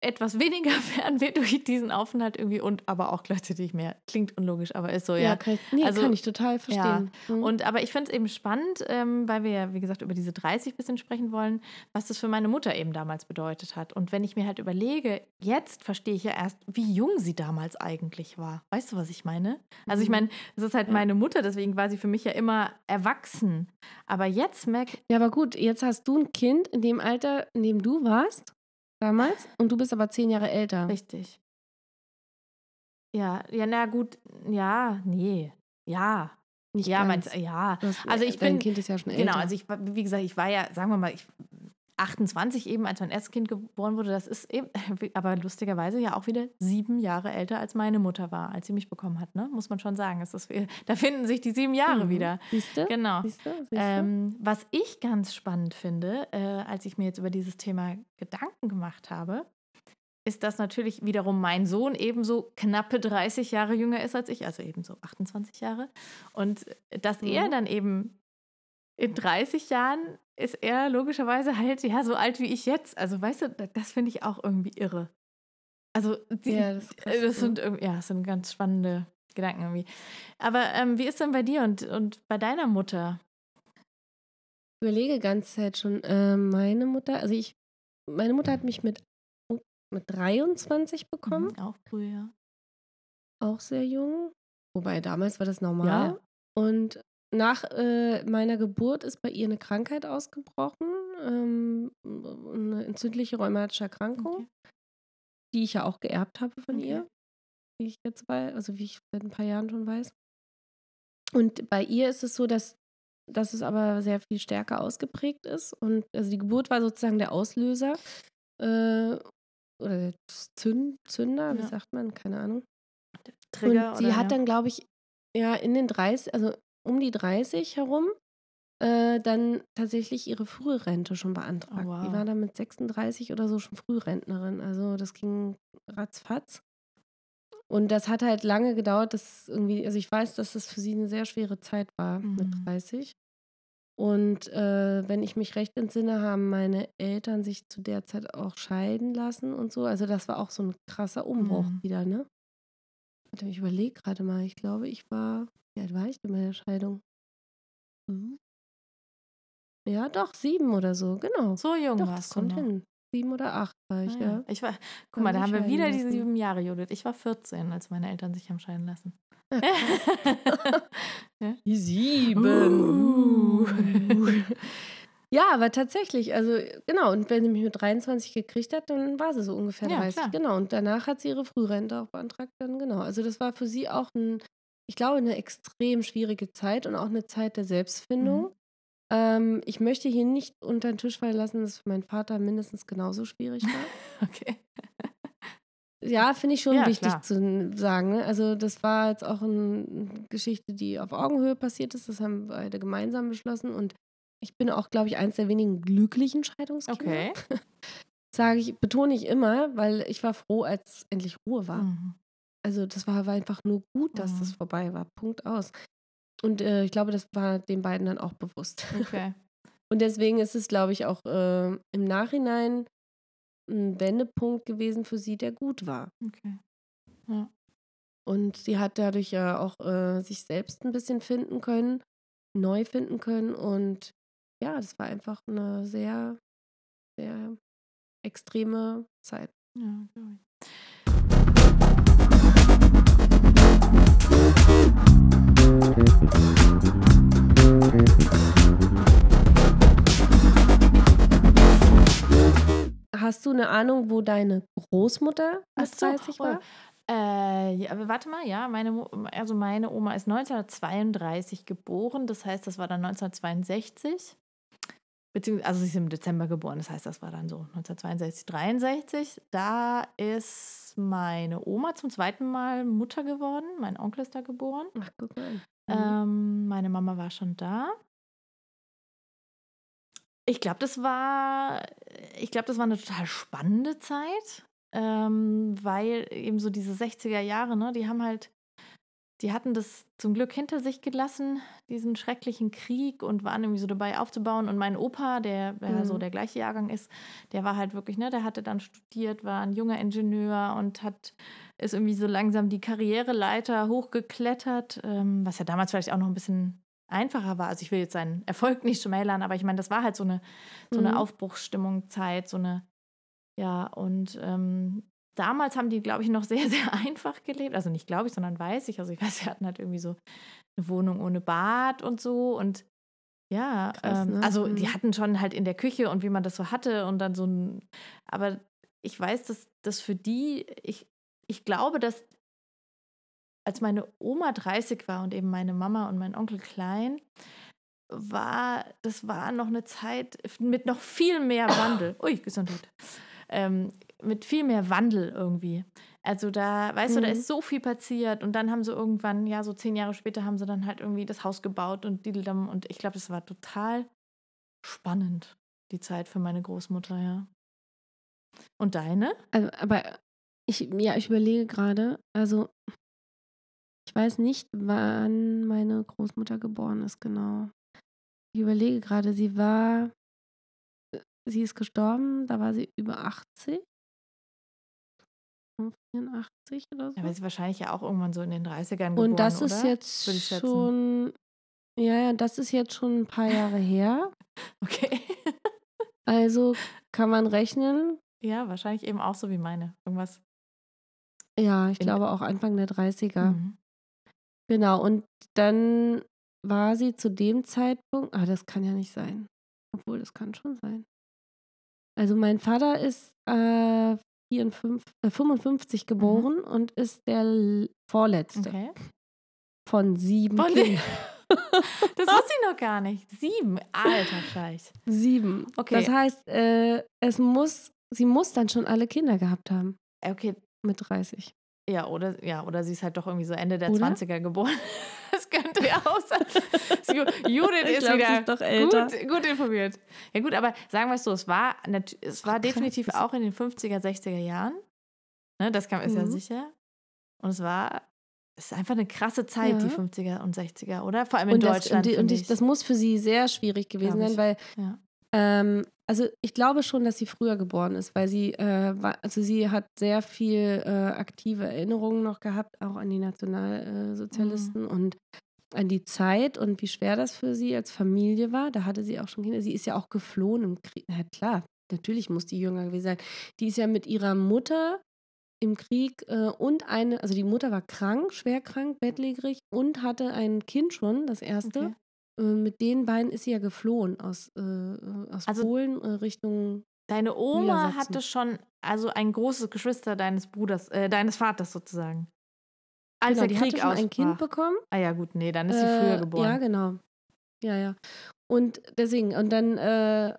etwas weniger Fernweh durch diesen Aufenthalt irgendwie und aber auch gleichzeitig mehr. Klingt unlogisch, aber ist so, ja. Ja, kann ich, nee, also, kann ich total verstehen. Ja. Mhm. Und, aber ich finde es eben spannend, ähm, weil wir ja, wie gesagt, über diese 30 ein bisschen sprechen wollen, was das für meine Mutter eben damals bedeutet hat. Und wenn ich mir halt überlege, jetzt verstehe ich ja erst, wie jung sie damals eigentlich war. Weißt du, was ich meine? Also ich mhm. meine, es ist halt ja. meine Mutter, deswegen war sie für mich ja immer erwachsen. Aber jetzt merke Ja, aber gut, jetzt hast du ein Kind in dem Alter, in dem du warst damals und du bist aber zehn Jahre älter. Richtig. Ja, ja, na gut, ja, nee, ja. Nicht ja, meinst, ja. also ich dein bin, Kind ist ja schon genau, älter. Genau, also ich, wie gesagt, ich war ja, sagen wir mal, ich 28 eben, als mein erstes Kind geboren wurde, das ist eben, aber lustigerweise ja auch wieder sieben Jahre älter als meine Mutter war, als sie mich bekommen hat, ne? Muss man schon sagen. Es ist, da finden sich die sieben Jahre mhm. wieder. Siehst du? Genau. Siehst du? Siehst du? Ähm, was ich ganz spannend finde, äh, als ich mir jetzt über dieses Thema Gedanken gemacht habe, ist, dass natürlich wiederum mein Sohn ebenso knappe 30 Jahre jünger ist als ich, also ebenso 28 Jahre. Und dass mhm. er dann eben in 30 Jahren ist er logischerweise halt ja so alt wie ich jetzt. Also weißt du, das finde ich auch irgendwie irre. Also die, ja, das, krass, das, sind ja, das sind ganz spannende Gedanken irgendwie. Aber ähm, wie ist denn bei dir und, und bei deiner Mutter? Ich überlege ganz Zeit schon. Äh, meine Mutter, also ich, meine Mutter hat mich mit, mit 23 bekommen. Mhm, auch früh, ja. Auch sehr jung. Wobei damals war das normal. Ja. Und nach äh, meiner Geburt ist bei ihr eine Krankheit ausgebrochen, ähm, eine entzündliche rheumatische Erkrankung, okay. die ich ja auch geerbt habe von okay. ihr, wie ich jetzt weiß, also wie ich seit ein paar Jahren schon weiß. Und bei ihr ist es so, dass, dass es aber sehr viel stärker ausgeprägt ist. Und also die Geburt war sozusagen der Auslöser äh, oder der Zünd, Zünder, ja. wie sagt man, keine Ahnung. Trigger und sie hat ja. dann, glaube ich, ja, in den 30, also um die 30 herum äh, dann tatsächlich ihre Frührente schon beantragt. Oh, wow. Die war dann mit 36 oder so schon Frührentnerin. Also das ging ratzfatz. Und das hat halt lange gedauert, dass irgendwie, also ich weiß, dass das für sie eine sehr schwere Zeit war mhm. mit 30. Und äh, wenn ich mich recht entsinne, haben meine Eltern sich zu der Zeit auch scheiden lassen und so. Also das war auch so ein krasser Umbruch mhm. wieder, ne? Ich überlege gerade mal, ich glaube, ich war wie alt war ich denn bei der Scheidung? Mhm. Ja, doch, sieben oder so, genau. So jung doch, warst das kommt hin. Sieben oder acht war ich, ah, ja. ja. Ich war, guck mal, da haben wir wieder lassen. diese sieben Jahre, Judith. Ich war 14, als meine Eltern sich haben scheiden lassen. Ja, Die sieben. Uh. Ja, aber tatsächlich, also genau, und wenn sie mich mit 23 gekriegt hat, dann war sie so ungefähr ja, 30. Klar. Genau, und danach hat sie ihre Frührente auch beantragt, dann genau. Also das war für sie auch ein ich glaube, eine extrem schwierige Zeit und auch eine Zeit der Selbstfindung. Mhm. Ähm, ich möchte hier nicht unter den Tisch fallen lassen, dass es für meinen Vater mindestens genauso schwierig war. okay. Ja, finde ich schon ja, wichtig klar. zu sagen. Ne? Also, das war jetzt auch eine Geschichte, die auf Augenhöhe passiert ist. Das haben beide gemeinsam beschlossen. Und ich bin auch, glaube ich, eins der wenigen glücklichen Scheidungskinder. Okay. Sage ich, betone ich immer, weil ich war froh, als endlich Ruhe war. Mhm. Also das war, war einfach nur gut, dass mhm. das vorbei war. Punkt aus. Und äh, ich glaube, das war den beiden dann auch bewusst. Okay. Und deswegen ist es, glaube ich, auch äh, im Nachhinein ein Wendepunkt gewesen für sie, der gut war. Okay. Ja. Und sie hat dadurch ja auch äh, sich selbst ein bisschen finden können, neu finden können. Und ja, das war einfach eine sehr, sehr extreme Zeit. Ja, glaube ich. Hast du eine Ahnung, wo deine Großmutter als so, 30 war? Äh, ja, warte mal, ja, meine, also meine Oma ist 1932 geboren, das heißt, das war dann 1962. Beziehungsweise, also sie ist im Dezember geboren, das heißt, das war dann so 1962, 63. Da ist meine Oma zum zweiten Mal Mutter geworden, mein Onkel ist da geboren. Ach, guck mal. Mhm. Ähm, meine Mama war schon da. Ich glaube, das war, ich glaube, das war eine total spannende Zeit, ähm, weil eben so diese 60er Jahre, ne, die haben halt, die hatten das zum Glück hinter sich gelassen, diesen schrecklichen Krieg und waren irgendwie so dabei aufzubauen. Und mein Opa, der, der so Mhm. der gleiche Jahrgang ist, der war halt wirklich, ne, der hatte dann studiert, war ein junger Ingenieur und hat ist irgendwie so langsam die Karriereleiter hochgeklettert, ähm, was ja damals vielleicht auch noch ein bisschen einfacher war. Also ich will jetzt seinen Erfolg nicht schmälern, aber ich meine, das war halt so eine, so eine Mhm. Aufbruchsstimmung, Zeit, so eine, ja, und ähm, damals haben die, glaube ich, noch sehr, sehr einfach gelebt. Also nicht glaube ich, sondern weiß ich. Also ich weiß, wir hatten halt irgendwie so eine Wohnung ohne Bad und so und ja, Krass, ähm, ne? also die Mhm. hatten schon halt in der Küche und wie man das so hatte und dann so ein, aber ich weiß, dass das für die, ich, ich glaube, dass als meine Oma 30 war und eben meine Mama und mein Onkel klein, war, das war noch eine Zeit mit noch viel mehr Wandel. Ui, Gesundheit. Ähm, mit viel mehr Wandel irgendwie. Also da, weißt du, da Mhm. ist so viel passiert und dann haben sie irgendwann, ja, so zehn Jahre später haben sie dann halt irgendwie das Haus gebaut und Dideldam und ich glaube, das war total spannend, die Zeit für meine Großmutter, ja. Und deine? Also, aber ich, ja, ich überlege gerade, also ich weiß nicht, wann meine Großmutter geboren ist, genau. Ich überlege gerade, sie war, sie ist gestorben, da war sie über 80. 84 oder so. Ja, weil sie wahrscheinlich ja auch irgendwann so in den 30ern geboren, Und das oder? ist jetzt ich schätzen. schon, ja, ja, das ist jetzt schon ein paar Jahre her. Okay. Also kann man rechnen. ja, wahrscheinlich eben auch so wie meine. Irgendwas. Ja, ich In- glaube auch Anfang der 30er. Mhm. Genau, und dann war sie zu dem Zeitpunkt, ah, das kann ja nicht sein. Obwohl, das kann schon sein. Also mein Vater ist äh, 54, äh, 55 geboren und ist der vorletzte Okay. von sieben Von Kindern. Das wusste ich noch gar nicht. Sieben. Alter Scheiß. Sieben. Okay. Das heißt, äh, es muss, sie muss dann schon alle Kinder gehabt haben Okay. mit 30. Ja, oder, ja, oder sie ist halt doch irgendwie so Ende der Oder? 20er geboren. Das könnte ja auch sein. Ju- Judith Ich ist glaub, wieder ist doch älter. Gut, gut informiert. Ja gut, aber sagen wir es so, es war, es war krass. definitiv auch in den 50er, 60er Jahren. Ne, das kann, ist ja Mhm. sicher. Und es war, es ist einfach eine krasse Zeit, die Ja. 50er und 60er, oder? Vor allem in Und, das, Deutschland. und, die, und ich, das muss für sie sehr schwierig gewesen sein, weil Ja. Ähm, also ich glaube schon, dass sie früher geboren ist, weil sie äh, war, also sie hat sehr viel äh, aktive Erinnerungen noch gehabt, auch an die Nationalsozialisten Mhm. und an die Zeit und wie schwer das für sie als Familie war. Da hatte sie auch schon Kinder. Sie ist ja auch geflohen im Krieg. Na klar, natürlich muss die jünger gewesen sein. Die ist ja mit ihrer Mutter im Krieg äh, und eine, also die Mutter war krank, schwer krank, bettlägerig und hatte ein Kind schon, das erste. Okay. Äh, mit den beiden ist sie ja geflohen aus, äh, aus Also- Polen äh, Richtung. Deine Oma hatte schon, also ein großes Geschwister deines Bruders, äh, deines Vaters sozusagen. Als genau, der die Krieg hatte schon ein Kind bekommen. Ah ja, gut, nee, dann ist sie früher geboren. Ja, genau. Ja, ja. Und deswegen, und dann, äh,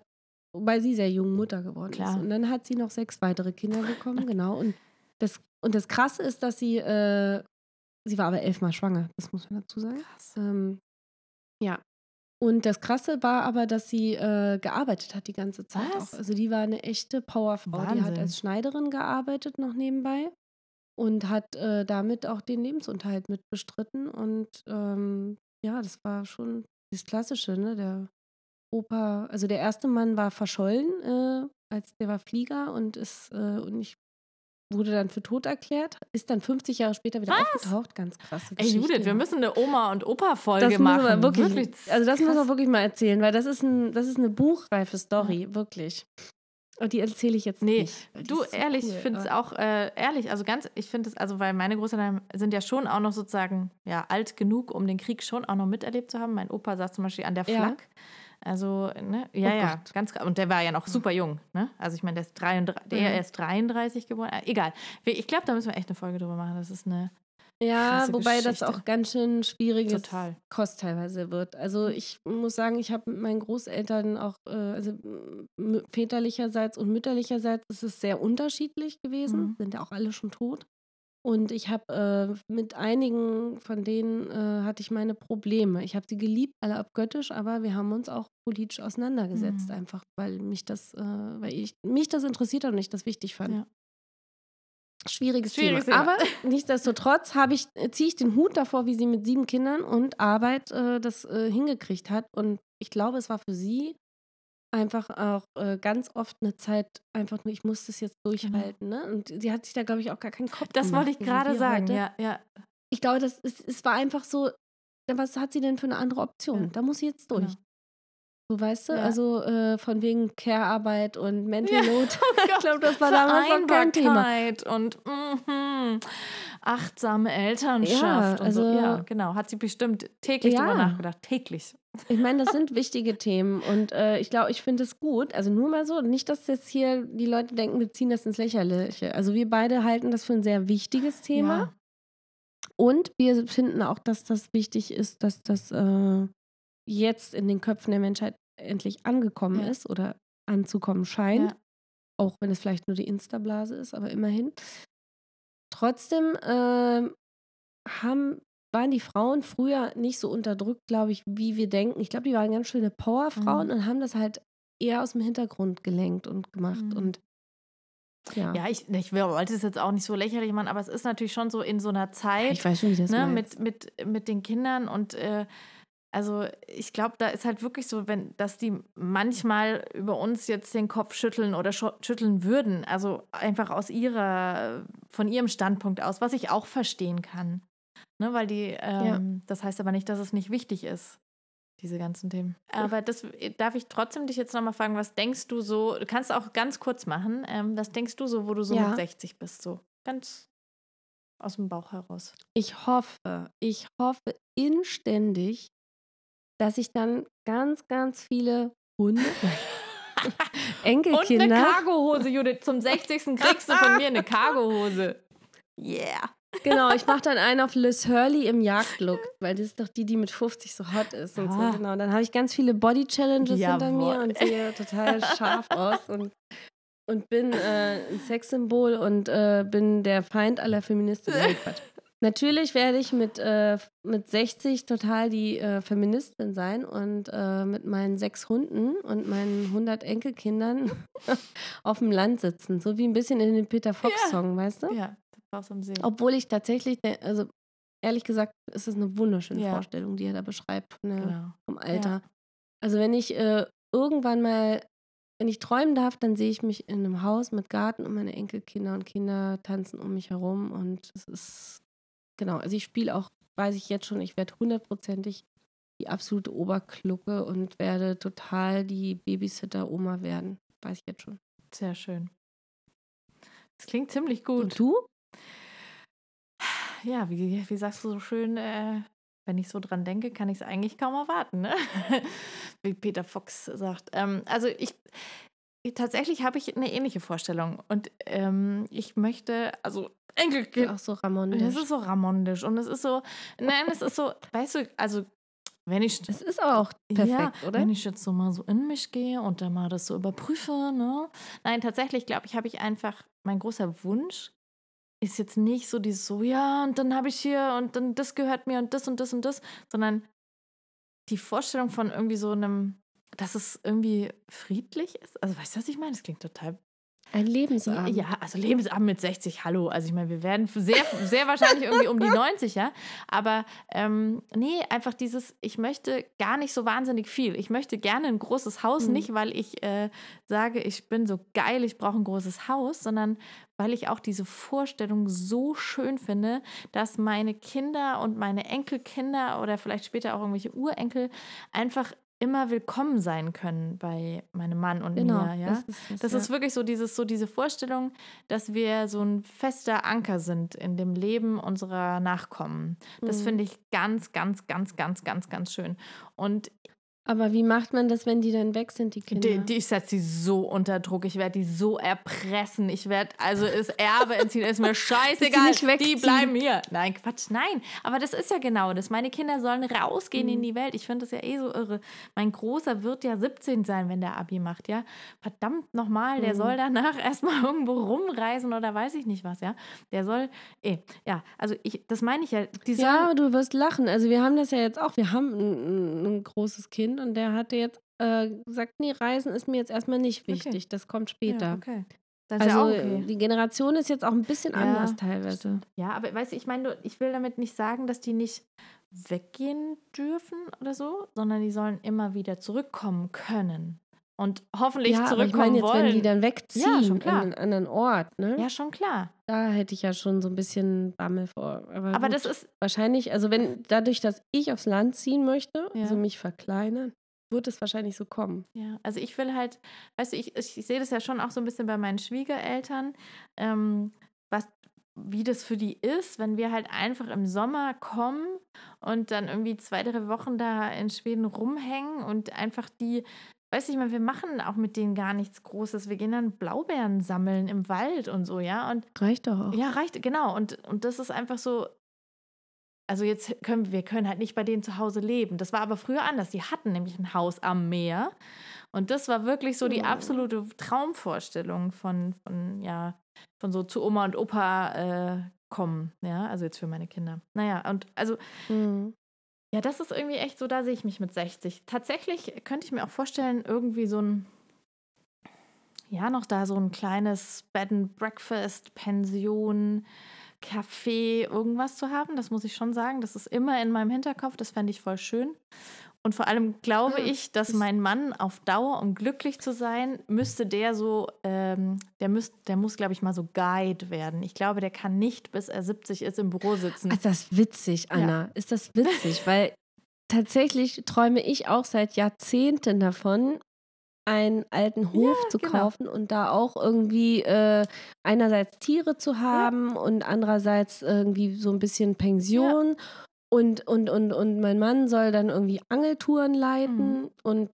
weil sie sehr jung Mutter geworden Klar. ist. Und dann hat sie noch sechs weitere Kinder bekommen, genau. Und das, und das Krasse ist, dass sie, äh, sie war aber elfmal schwanger, das muss man dazu sagen. Krass. Ähm, ja. Und das Krasse war aber, dass sie äh, gearbeitet hat die ganze Zeit Was? auch. Also die war eine echte Powerfrau. Die hat als Schneiderin gearbeitet noch nebenbei und hat äh, damit auch den Lebensunterhalt mit bestritten. Und ähm, ja, das war schon das Klassische, ne? Der Opa, also der erste Mann war verschollen, äh, als der war Flieger und ist äh, und ich wurde dann für tot erklärt, ist dann 50 Jahre später wieder Was? aufgetaucht. Ganz krasse Ey, Geschichte. Judith, wir ja. müssen eine Oma- und Opa-Folge machen. wir wirklich, Wirklich, also das müssen wir krass. wirklich mal erzählen, weil das ist, ein, das ist eine buchreife Story, wirklich. Und die erzähle ich jetzt Nee, nicht. die du, ehrlich, cool, ich finde es auch, äh, ehrlich, also ganz, ich finde es, also weil meine Großeltern sind ja schon auch noch sozusagen, ja, alt genug, um den Krieg schon auch noch miterlebt zu haben. Mein Opa saß zum Beispiel an der Ja. Also, ne? Ja, Oh ja, Gott. ganz klar. Und der war ja noch super jung, ne? Also ich meine, der ist 33, der Ja. ist 33 geboren. Äh, Egal. Ich glaube, da müssen wir echt eine Folge drüber machen. Das ist eine Ja, wobei das Geschichte. auch ganz schön schwieriges Total. Kost teilweise wird. Also ich muss sagen, ich habe mit meinen Großeltern auch, äh, also väterlicherseits und mütterlicherseits ist es sehr unterschiedlich gewesen, Mhm. sind ja auch alle schon tot. Und ich habe äh, mit einigen von denen äh, hatte ich meine Probleme. Ich habe sie geliebt, alle abgöttisch, aber wir haben uns auch politisch auseinandergesetzt, Mhm. einfach weil mich das, äh, weil ich mich das interessiert hat und ich das wichtig fand. Ja. Schwieriges, Schwieriges Thema. Thema. Aber nichtsdestotrotz ich, äh, ziehe ich den Hut davor, wie sie mit sieben Kindern und Arbeit äh, das äh, hingekriegt hat. Und ich glaube, es war für sie einfach auch äh, ganz oft eine Zeit, einfach nur, ich muss das jetzt durchhalten. Ne? Und sie hat sich da, glaube ich, auch gar keinen Kopf Das gemacht, wollte ich gerade sagen, heute. ja, ja. Ich glaube, das ist, es war einfach so, was hat sie denn für eine andere Option? Ja. Da muss sie jetzt durch. Genau. So, weißt du? Ja. Also äh, von wegen Care-Arbeit und Mental Ja. Load. ich glaube, das war damals noch kein Thema. Und mhm, achtsame Elternschaft. Ja, und so. also- ja, genau. Hat sie bestimmt täglich Ja. drüber nachgedacht. Täglich. Ich meine, das sind wichtige Themen und äh, ich glaube, ich finde es gut. Also nur mal so, nicht, dass jetzt hier die Leute denken, wir ziehen das ins Lächerliche. Also wir beide halten das für ein sehr wichtiges Thema Ja. und wir finden auch, dass das wichtig ist, dass das äh, jetzt in den Köpfen der Menschheit endlich angekommen Ja. ist oder anzukommen scheint. Ja. Auch wenn es vielleicht nur die Insta-Blase ist, aber immerhin. Trotzdem ähm, haben, waren die Frauen früher nicht so unterdrückt, glaube ich, wie wir denken. Ich glaube, die waren ganz schöne Powerfrauen Mhm. und haben das halt eher aus dem Hintergrund gelenkt und gemacht. Mhm. Und ja, Ja, ich, ich wollte es jetzt auch nicht so lächerlich machen, aber es ist natürlich schon so in so einer Zeit. ich weiß schon, wie das ne, meinst. mit, mit, mit den Kindern und äh, also ich glaube, da ist halt wirklich so, wenn, dass die manchmal über uns jetzt den Kopf schütteln oder schütteln würden. Also einfach aus ihrer, von ihrem Standpunkt aus, was ich auch verstehen kann. Ne, weil die, ähm, das heißt aber nicht, dass es nicht wichtig ist, diese ganzen Themen. Aber das darf ich trotzdem dich jetzt nochmal fragen, was denkst du so, du kannst auch ganz kurz machen, ähm, was denkst du so, wo du so Ja. mit 60 bist, so ganz aus dem Bauch heraus? Ich hoffe, ich hoffe inständig, dass ich dann ganz, ganz viele Hunde, Und eine Enkelkinder. Cargohose, Judith. Zum 60. kriegst du von mir eine Cargohose. Yeah. Genau, ich mache dann einen auf Liz Hurley im Jagdlook, weil das ist doch die, die mit 50 so hot ist und Ah. so. Genau, dann habe ich ganz viele Body Challenges hinter mir Jawohl. und sehe total scharf aus und, und bin äh, ein Sexsymbol und äh, bin der Feind aller Feministinnen. Natürlich werde ich mit, äh, mit 60 total die äh, Feministin sein und äh, mit meinen sechs Hunden und meinen 100 Enkelkindern auf dem Land sitzen. So wie ein bisschen in den Peter Fox-Song, weißt du? Ja, das du am See. Obwohl ich tatsächlich, de- also ehrlich gesagt, ist es eine wunderschöne Ja. Vorstellung, die er da beschreibt der, Genau. vom Alter. Also wenn ich äh, irgendwann mal, wenn ich träumen darf, dann sehe ich mich in einem Haus mit Garten und meine Enkelkinder und Kinder tanzen um mich herum und es ist, genau, also ich spiele auch, weiß ich jetzt schon, ich werde hundertprozentig die absolute Oberklucke und werde total die Babysitter-Oma werden. Weiß ich jetzt schon. Sehr schön. Das klingt ziemlich gut. Und du? Ja, wie, wie sagst du so schön, äh, wenn ich so dran denke, kann ich es eigentlich kaum erwarten, ne? wie Peter Fox sagt. Ähm, also ich, ich- tatsächlich habe ich eine ähnliche Vorstellung. Und ähm, ich möchte, also Enkelkind, Auch so Ramon. das ist so ramondisch und es ist so, nein, es ist so, weißt du, also wenn ich Das ist aber auch perfekt, ja, oder? Wenn ich jetzt so mal so in mich gehe und dann mal das so überprüfe, ne? Nein, tatsächlich glaube ich, habe ich einfach, mein großer Wunsch ist jetzt nicht so dieses so, ja, und dann habe ich hier und dann das gehört mir und das und das und das, sondern die Vorstellung von irgendwie so einem, dass es irgendwie friedlich ist. Also weißt du, was ich meine? Das klingt total Ein Lebensabend. ja, also Lebensabend mit 60, hallo. Also ich meine, wir werden sehr, sehr wahrscheinlich irgendwie um die 90, ja. Aber ähm, nee, einfach dieses, ich möchte gar nicht so wahnsinnig viel. Ich möchte gerne ein großes Haus, Mhm. nicht weil ich äh, sage, ich bin so geil, ich brauche ein großes Haus, sondern weil ich auch diese Vorstellung so schön finde, dass meine Kinder und meine Enkelkinder oder vielleicht später auch irgendwelche Urenkel einfach immer willkommen sein können bei meinem Mann und Genau. mir, ja. Das ist, das, Das ja. ist wirklich so dieses, so diese Vorstellung, dass wir so ein fester Anker sind in dem Leben unserer Nachkommen. Das Mhm. finde ich ganz, ganz, ganz, ganz, ganz, ganz schön. Und Aber wie macht man das, wenn die dann weg sind, die Kinder? Die, die, ich setze sie so unter Druck. Ich werde die so erpressen. Ich werde also das Erbe entziehen. Ist mir scheißegal. die bleiben hier. Nein, Quatsch. Nein. Aber das ist ja genau das. Meine Kinder sollen rausgehen Mhm. in die Welt. Ich finde das ja eh so irre. Mein Großer wird ja 17 sein, wenn der Abi macht, ja. Verdammt nochmal, Mhm. der soll danach erstmal irgendwo rumreisen oder weiß ich nicht was, ja. Der soll, eh, ja. Also ich, das meine ich ja. Ja, du wirst lachen. Also wir haben das ja jetzt auch. Wir haben ein, ein großes Kind und der hatte jetzt äh, gesagt, nee, Reisen ist mir jetzt erstmal nicht Okay. wichtig. Das kommt später. Ja, okay. Das Also ja okay. die Generation ist jetzt auch ein bisschen Ja, anders teilweise. Ja, aber weißt du, ich meine, ich will damit nicht sagen, dass die nicht weggehen dürfen oder so, sondern die sollen immer wieder zurückkommen können. Und hoffentlich ja, aber ich zurückkommen meine jetzt, wollen. wenn die dann wegziehen schon klar. an einen anderen Ort, ne? ja, schon klar. Da hätte ich ja schon so ein bisschen Bammel vor. Aber, Aber gut. das ist, wahrscheinlich, also wenn dadurch, dass ich aufs Land ziehen möchte, Ja. also mich verkleinern, wird es wahrscheinlich so kommen. ja, also ich will halt, weißt du, ich, ich, ich sehe das ja schon auch so ein bisschen bei meinen Schwiegereltern, ähm, was, wie das für die ist, wenn wir halt einfach im Sommer kommen und dann irgendwie zwei, drei Wochen da in Schweden rumhängen und einfach die, weiß ich mal, wir machen auch mit denen gar nichts Großes. Wir gehen dann Blaubeeren sammeln im Wald und so, ja. Und Reicht doch auch. ja, reicht, genau. Und, und das ist einfach so. Also jetzt können wir können halt nicht bei denen zu Hause leben. Das war aber früher anders. Die hatten nämlich ein Haus am Meer. Und das war wirklich so die Oh. absolute Traumvorstellung von, von, ja, von so zu Oma und Opa äh, kommen. Ja, also jetzt für meine Kinder. Naja, und also Mhm. Ja, das ist irgendwie echt so, da sehe ich mich mit 60. Tatsächlich könnte ich mir auch vorstellen, irgendwie so ein, ja, noch da so ein kleines Bed and Breakfast, Pension, Café, irgendwas zu haben. Das muss ich schon sagen. Das ist immer in meinem Hinterkopf. Das fände ich voll schön. Und vor allem glaube Mhm. ich, dass mein Mann auf Dauer, um glücklich zu sein, müsste der so, ähm, der, müsst, der muss, glaube ich, mal so Guide werden. Ich glaube, der kann nicht, bis er 70 ist, im Büro sitzen. Ist das witzig, Anna? Ist das witzig? Weil tatsächlich träume ich auch seit Jahrzehnten davon, einen alten Hof zu genau. kaufen und da auch irgendwie äh, einerseits Tiere zu haben und andererseits irgendwie so ein bisschen Pension. Und, und, und, und mein Mann soll dann irgendwie Angeltouren leiten. Mhm. Und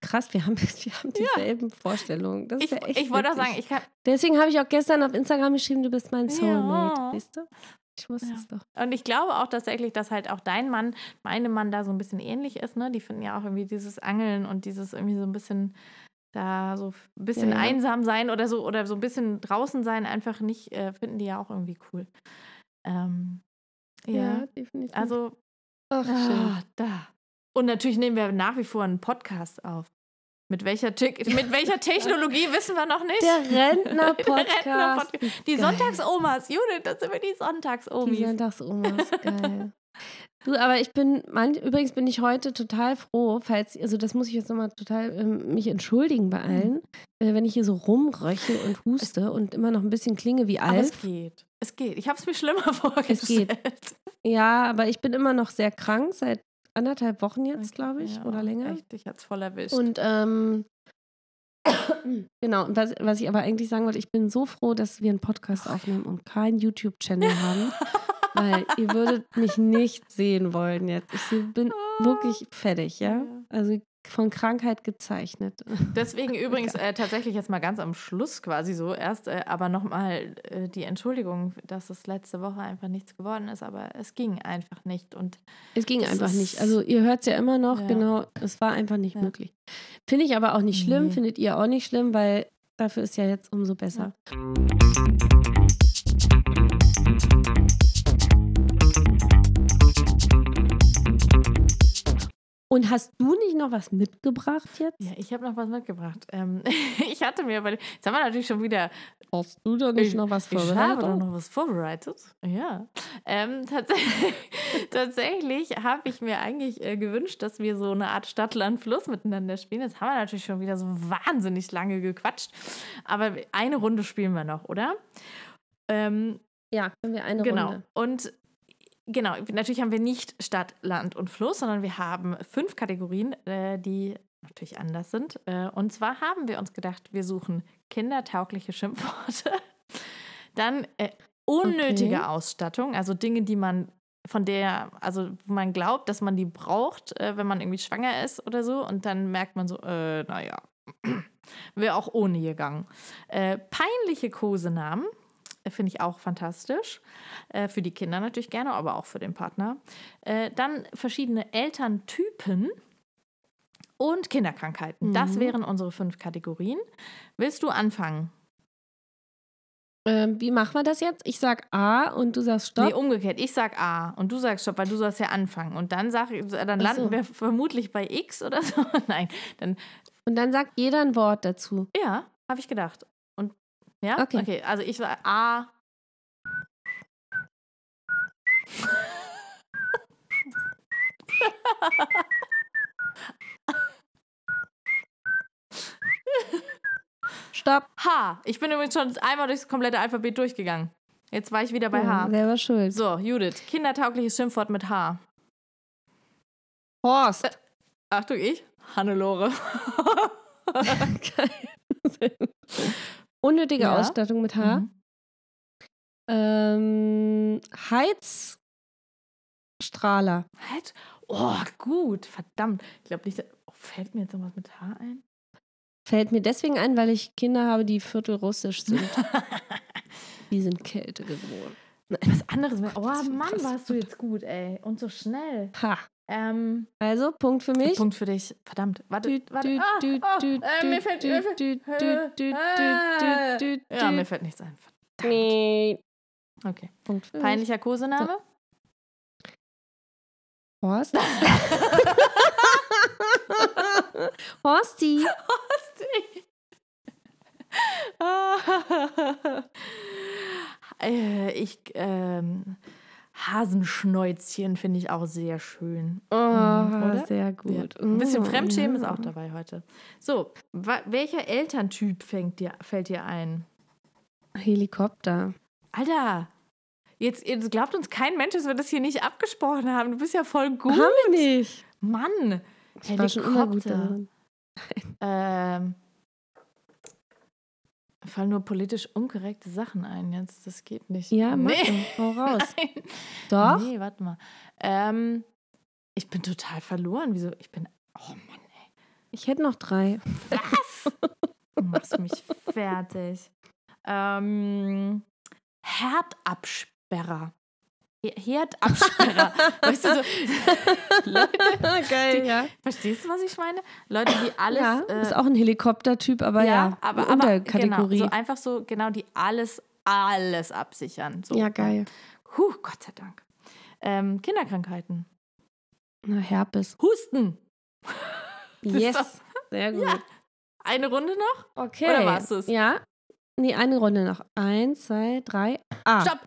krass, wir haben, wir haben dieselben Vorstellungen. Das ist ich ja echt ich wollte auch sagen, ich kann, Deswegen habe ich auch gestern auf Instagram geschrieben, du bist mein Soulmate. Ja. Weißt du? Ich wusste Ja. es doch. Und ich glaube auch tatsächlich, dass halt auch dein Mann, meinem Mann da so ein bisschen ähnlich ist, ne? Die finden ja auch irgendwie dieses Angeln und dieses irgendwie so ein bisschen da so ein bisschen Ja, ja. einsam sein oder so oder so ein bisschen draußen sein einfach nicht, äh, finden die ja auch irgendwie cool. Ähm, ja, definitiv. also Ach, ah, da. Und natürlich nehmen wir nach wie vor einen Podcast auf. Mit welcher, Te mit welcher Technologie wissen wir noch nicht. Der Rentner-Podcast. Rentner-Podcast. Die. Sonntagsomas, Judith, das sind wir die Die Sonntagsomis. Sonntagsomas, geil. Du, aber ich bin, man, übrigens bin ich heute total froh, falls, also das muss ich jetzt nochmal total ähm, mich entschuldigen bei allen, äh, wenn ich hier so rumröchel und huste und immer noch ein bisschen klinge wie Aber es geht. Es geht. Ich habe es mir schlimmer vorgestellt. Ja, aber ich bin immer noch sehr krank, seit anderthalb Wochen jetzt, glaube ich, Ja, oder länger. Echt, ich hat's voll erwischt. Und ähm, genau, und was, was ich aber eigentlich sagen wollte, ich bin so froh, dass wir einen Podcast aufnehmen und keinen YouTube-Channel haben, weil ihr würdet mich nicht sehen wollen jetzt. Ich bin wirklich fertig, ja? Ja. Also von Krankheit gezeichnet. Deswegen übrigens äh, tatsächlich jetzt mal ganz am Schluss quasi so erst, äh, aber nochmal äh, die Entschuldigung, dass es letzte Woche einfach nichts geworden ist, aber es ging einfach nicht. Und Es ging einfach nicht. Also ihr hört es ja immer noch, Ja. genau, es war einfach nicht Ja. möglich. Finde ich aber auch nicht schlimm, Nee. findet ihr auch nicht schlimm, weil dafür ist ja jetzt umso besser. Und hast du nicht noch was mitgebracht jetzt? ja, ich habe noch was mitgebracht. Ähm, ich hatte mir, weil jetzt haben wir natürlich schon wieder Hast du da nicht Ich- noch was Ich habe vorbereitet? doch noch was vorbereitet. Ja. Ähm, tatsächlich tatsächlich habe ich mir eigentlich äh, gewünscht, dass wir so eine Art Stadt-Land-Fluss miteinander spielen. Jetzt haben wir natürlich schon wieder so wahnsinnig lange gequatscht. Aber eine Runde spielen wir noch, oder? Ähm, Ja, können wir eine genau. Runde. Und genau, natürlich haben wir nicht Stadt, Land und Fluss, sondern wir haben fünf Kategorien, äh, die natürlich anders sind. Äh, und zwar haben wir uns gedacht, wir suchen kindertaugliche Schimpfworte, dann äh, unnötige Okay. Ausstattung, also Dinge, die man von der, also man glaubt, dass man die braucht, äh, wenn man irgendwie schwanger ist oder so. Und dann merkt man so, äh, naja, wäre auch ohne gegangen. Äh, peinliche Kosenamen finde ich auch fantastisch. Äh, für die Kinder natürlich gerne, aber auch für den Partner. Äh, dann verschiedene Elterntypen und Kinderkrankheiten. Das Mhm. wären unsere fünf Kategorien. Willst du anfangen? Ähm, wie machen wir das jetzt? Ich sag A und du sagst Stopp. Nee, umgekehrt. Ich sag A und du sagst Stopp, weil du sollst ja anfangen. Und dann, sag, ich- dann landen so. wir vermutlich bei X oder so. Nein, dann, Und dann sagt jeder ein Wort dazu. ja, habe ich gedacht. Ja, Okay. okay. Also ich war A. Stopp. H. Ich bin übrigens schon einmal durchs komplette Alphabet durchgegangen. Jetzt war ich wieder bei Ja, H. selber schuld. So, Judith. Kindertaugliches Schimpfwort mit H. Horst. Achtung, ich. Hannelore. Unnötige Ja. Ausstattung mit H. Mhm. Ähm, Heizstrahler. Halt. Oh, gut. Verdammt. Ich glaube nicht. Oh, fällt mir jetzt noch was mit H ein? Fällt mir deswegen ein, weil ich Kinder habe, die viertelrussisch sind. die sind Kälte gewohnt. Was anderes. Oh ist Mann, warst du jetzt gut, ey. Und so schnell. Ha. Ähm, Also, Punkt für mich. Punkt für dich. Verdammt. Warte, warte. Ah, ah, mir fällt, Ja, mir fällt nichts ein. Nee. Okay. Punkt für. Peinlicher Kosename? Horst. Horsti. äh, ich, ähm, Hasenschnäuzchen finde ich auch sehr schön. Oh, oder? sehr gut. Ja. Ein bisschen Oh, Fremdschämen ist auch dabei heute. So, welcher Elterntyp fängt dir, fällt dir ein? Helikopter. Alter, jetzt, jetzt glaubt uns kein Mensch, dass wir das hier nicht abgesprochen haben. Du bist ja voll gut. Haben wir nicht. Mann, Ich war schon immer gut Helikopter. Ähm, fallen nur politisch unkorrekte Sachen ein jetzt. Das geht nicht. Ja, mach nee. doch. Hau raus. Nein. Doch? Nee, warte mal. Ähm, ich bin total verloren. Wieso? Ich bin. Oh Mann, ey. Ich hätte noch drei. Du machst mich fertig. Ähm, Herdabsperrer. He- Herdabsperrer. weißt du so? Leute, Geil, ja. verstehst du, was ich meine? Leute, die alles. ja, äh, ist auch ein Helikoptertyp, aber ja, aber, eine aber Unterkategorie. Genau, so einfach so, genau, die alles, alles absichern. So. ja, geil. Huh, Gott sei Dank. Ähm, Kinderkrankheiten. Na, Herpes. Husten. Yes. Sehr gut. Eine Runde noch? Okay. Oder war's das? Ja. Nee, eine Runde noch. Eins, zwei, drei. A. Stopp.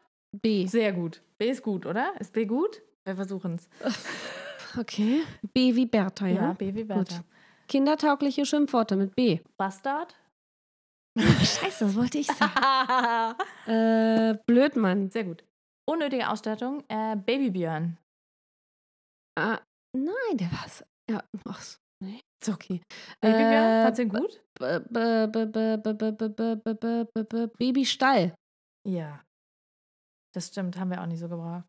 B. Sehr gut. B ist gut, oder? Ist B gut? Wir versuchen es. Okay. B wie Bertha, ja? Ja, B wie Bertha. Gut. Kindertaugliche Schimpfworte mit B. Bastard? Scheiße, das wollte ich sagen. äh, Blödmann. Sehr gut. Unnötige Ausstattung, äh, Babybjörn. Ah, nein, der war's. Ja, mach's. nee, ist okay. Babybjörn, fand's äh, gut? Babystall. Ja. Das stimmt, haben wir auch nicht so gebraucht.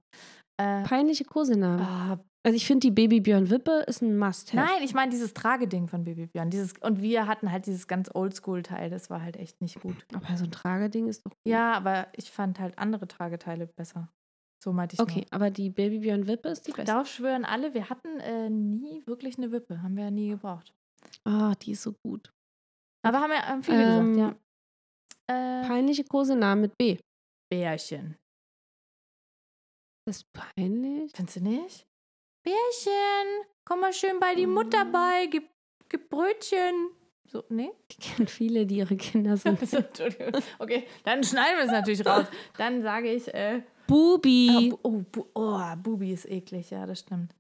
Äh, Peinliche Kosenamen. ah, Also ich finde, die Babybjörn-Wippe ist ein Must-Have. Nein, ich meine dieses Trageding von Babybjörn. Dieses, und wir hatten halt dieses ganz Oldschool-Teil, das war halt echt nicht gut. Aber so ein Trageding ist doch gut. Ja, aber ich fand halt andere Trageteile besser. So meinte ich Okay, aber die Babybjörn-Wippe ist die nur. beste. Darauf schwören alle, wir hatten äh, nie wirklich eine Wippe. Haben wir ja nie gebraucht. Ah, die ist so gut. Aber haben ja haben viele Ähm, gesagt, ja. Äh, Peinliche Kosenamen mit B. Bärchen. Das ist peinlich. Findest du nicht? Bärchen, komm mal schön bei die Mutter bei, gib, gib Brötchen. So, nee? Ich kenne viele, die ihre Kinder so. So, Entschuldigung. Okay, dann schneiden wir es natürlich raus. Dann sage ich, äh, Bubi. Oh, Bu- oh, Bu oh, Bubi ist eklig, ja, das stimmt.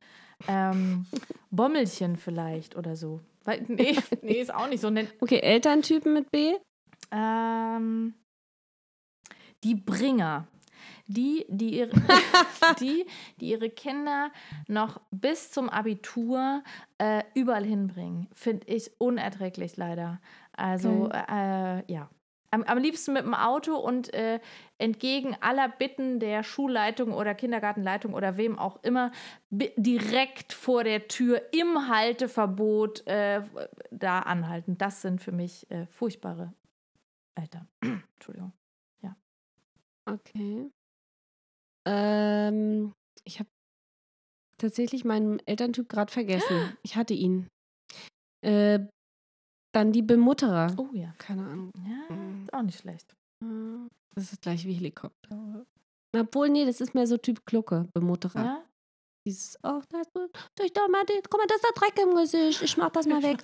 Ähm, Bommelchen vielleicht oder so. Weil, nee, nee, ist auch nicht so. Nennt, Okay, Elterntypen mit B. ähm, die Bringer. Die die, ihre, die, die ihre Kinder noch bis zum Abitur äh, überall hinbringen. Finde ich unerträglich leider. Also, äh, ja. Am, am liebsten mit dem Auto und äh, entgegen aller Bitten der Schulleitung oder Kindergartenleitung oder wem auch immer direkt vor der Tür im Halteverbot äh, da anhalten. Das sind für mich äh, furchtbare Eltern. Entschuldigung. Okay. Ähm, ich habe tatsächlich meinen Elterntyp gerade vergessen. Ich hatte ihn. Äh, dann die Bemutterer. Oh ja. Keine Ahnung. Ja, Mhm. ist auch nicht schlecht. Äh, Das ist gleich wie Helikopter. Obwohl, nee, das ist mehr so Typ Glucke, Bemutterer. Ja? Dieses, oh, da ist, durch doch mal, die- guck mal, da ist der Dreck im Gesicht. Ich mach das mal weg.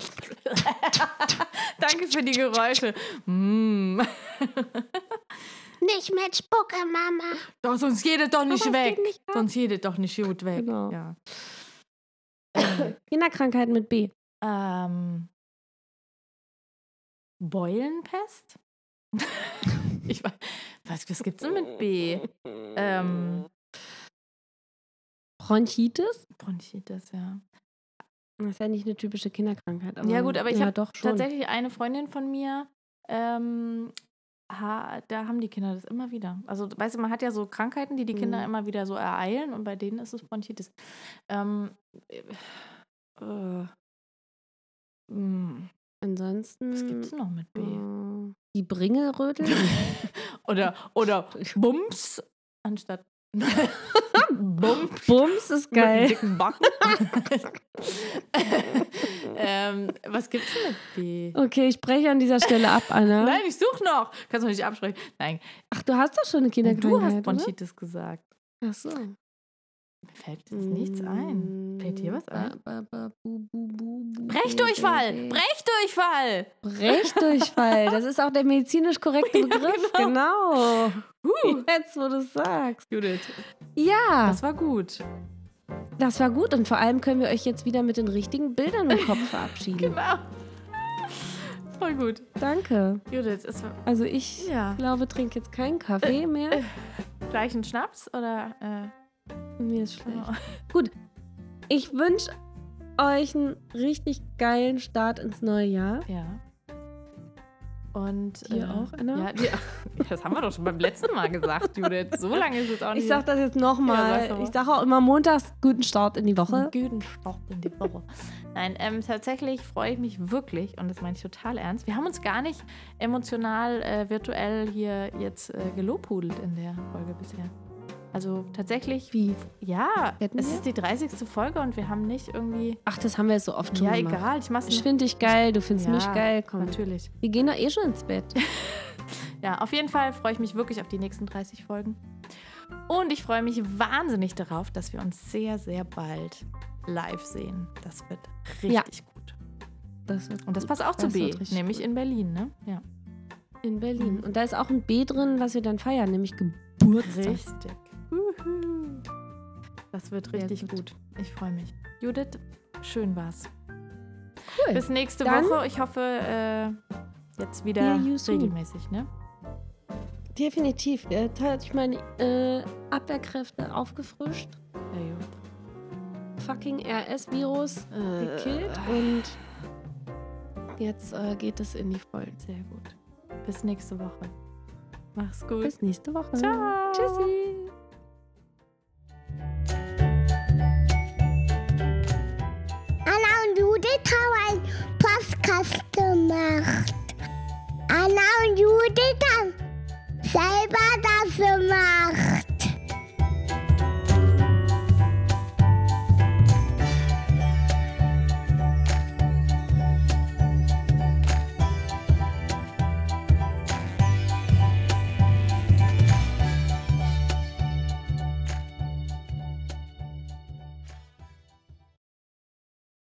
Danke für die Geräusche. Mm. Nicht mit Spucke, Mama. Doch, sonst geht es doch nicht Aber weg. nicht sonst geht es doch nicht gut weg. Genau. Ja. Kinderkrankheiten mit B. Ähm, Beulenpest? ich weiß, was, was gibt's denn mit B? Ähm, Bronchitis? Bronchitis, ja. Das ist ja nicht eine typische Kinderkrankheit. Aber, ja gut, aber ich habe tatsächlich eine Freundin von mir, ähm, ha, da haben die Kinder das immer wieder. Also weißt du, man hat ja so Krankheiten, die die Kinder Mhm. immer wieder so ereilen und bei denen ist es Bronchitis. Ähm, äh, äh, mm, Ansonsten. was gibt's noch mit B? äh, Die Bringelrötel? Oder, oder Bums anstatt Bums. Bums ist Mit einem geil. dicken Backen. ähm, was gibt's denn mit B? Okay, ich breche an dieser Stelle ab, Anna. Nein, ich suche noch. Kannst du nicht absprechen. Nein, Ach, du hast doch schon eine Kinderkrankheit. du hast oder? Bronchitis gesagt. Ach so. Mir fällt jetzt nichts ein. Fällt dir was ein? Bu, Brechdurchfall! Brechdurchfall! Brechdurchfall. Das ist auch der medizinisch korrekte Begriff. genau. Huh. Jetzt, wo du es sagst. Judith, Ja, das war gut. Das war gut. Und vor allem können wir euch jetzt wieder mit den richtigen Bildern im Kopf verabschieden. Genau. Voll gut. Danke. Judith, es war Also ich ja. glaube, trinke jetzt keinen Kaffee mehr. gleich ein Schnaps oder äh, Mir ist schlecht. oh. Gut. Ich wünsche euch einen richtig geilen Start ins neue Jahr. ja. Und Dir äh, auch, Anna? Ja, dir, das haben wir doch schon beim letzten Mal gesagt, Judith. So lange ist es auch nicht. Ich sag das jetzt Ja, nochmal. mal. ich sage auch immer montags guten Start in die Woche. Guten Start in die Woche. Nein, ähm, tatsächlich freue ich mich wirklich, und das meine ich total ernst. Wir haben uns gar nicht emotional, äh, virtuell hier jetzt äh, gelobhudelt in der Folge bisher. Also tatsächlich, Wie? ja, Hätten es wir? ist die 30. Folge und wir haben nicht irgendwie. Ach, das haben wir so oft schon Ja, gemacht. egal, ich mach's Ich finde dich geil, du findest Ja, mich geil. Komm. Natürlich. Wir gehen doch eh schon ins Bett. Ja, auf jeden Fall freue ich mich wirklich auf die nächsten 30 Folgen. Und ich freue mich wahnsinnig darauf, dass wir uns sehr, sehr bald live sehen. Das wird Ja. richtig gut. Das wird Und das passt auch zu Das B, wird richtig nämlich gut. in Berlin, ne? Ja. in Berlin. Mhm. Und da ist auch ein B drin, was wir dann feiern, nämlich Geburtstag. Richtig. Uhu. Das wird richtig gut. gut. Ich freue mich. Judith, schön war's. Cool. Bis nächste Dann- Woche. Ich hoffe, äh, jetzt wieder regelmäßig, ne? Definitiv. Jetzt habe ich meine äh, Abwehrkräfte aufgefrischt. Ja. Fucking RS-Virus Äh, gekillt. Und jetzt äh, geht es in die Vollen. Sehr gut. Bis nächste Woche. Mach's gut. Bis nächste Woche. Ciao. Tschüssi. Spaß gemacht. Anna und Judith haben selber das gemacht.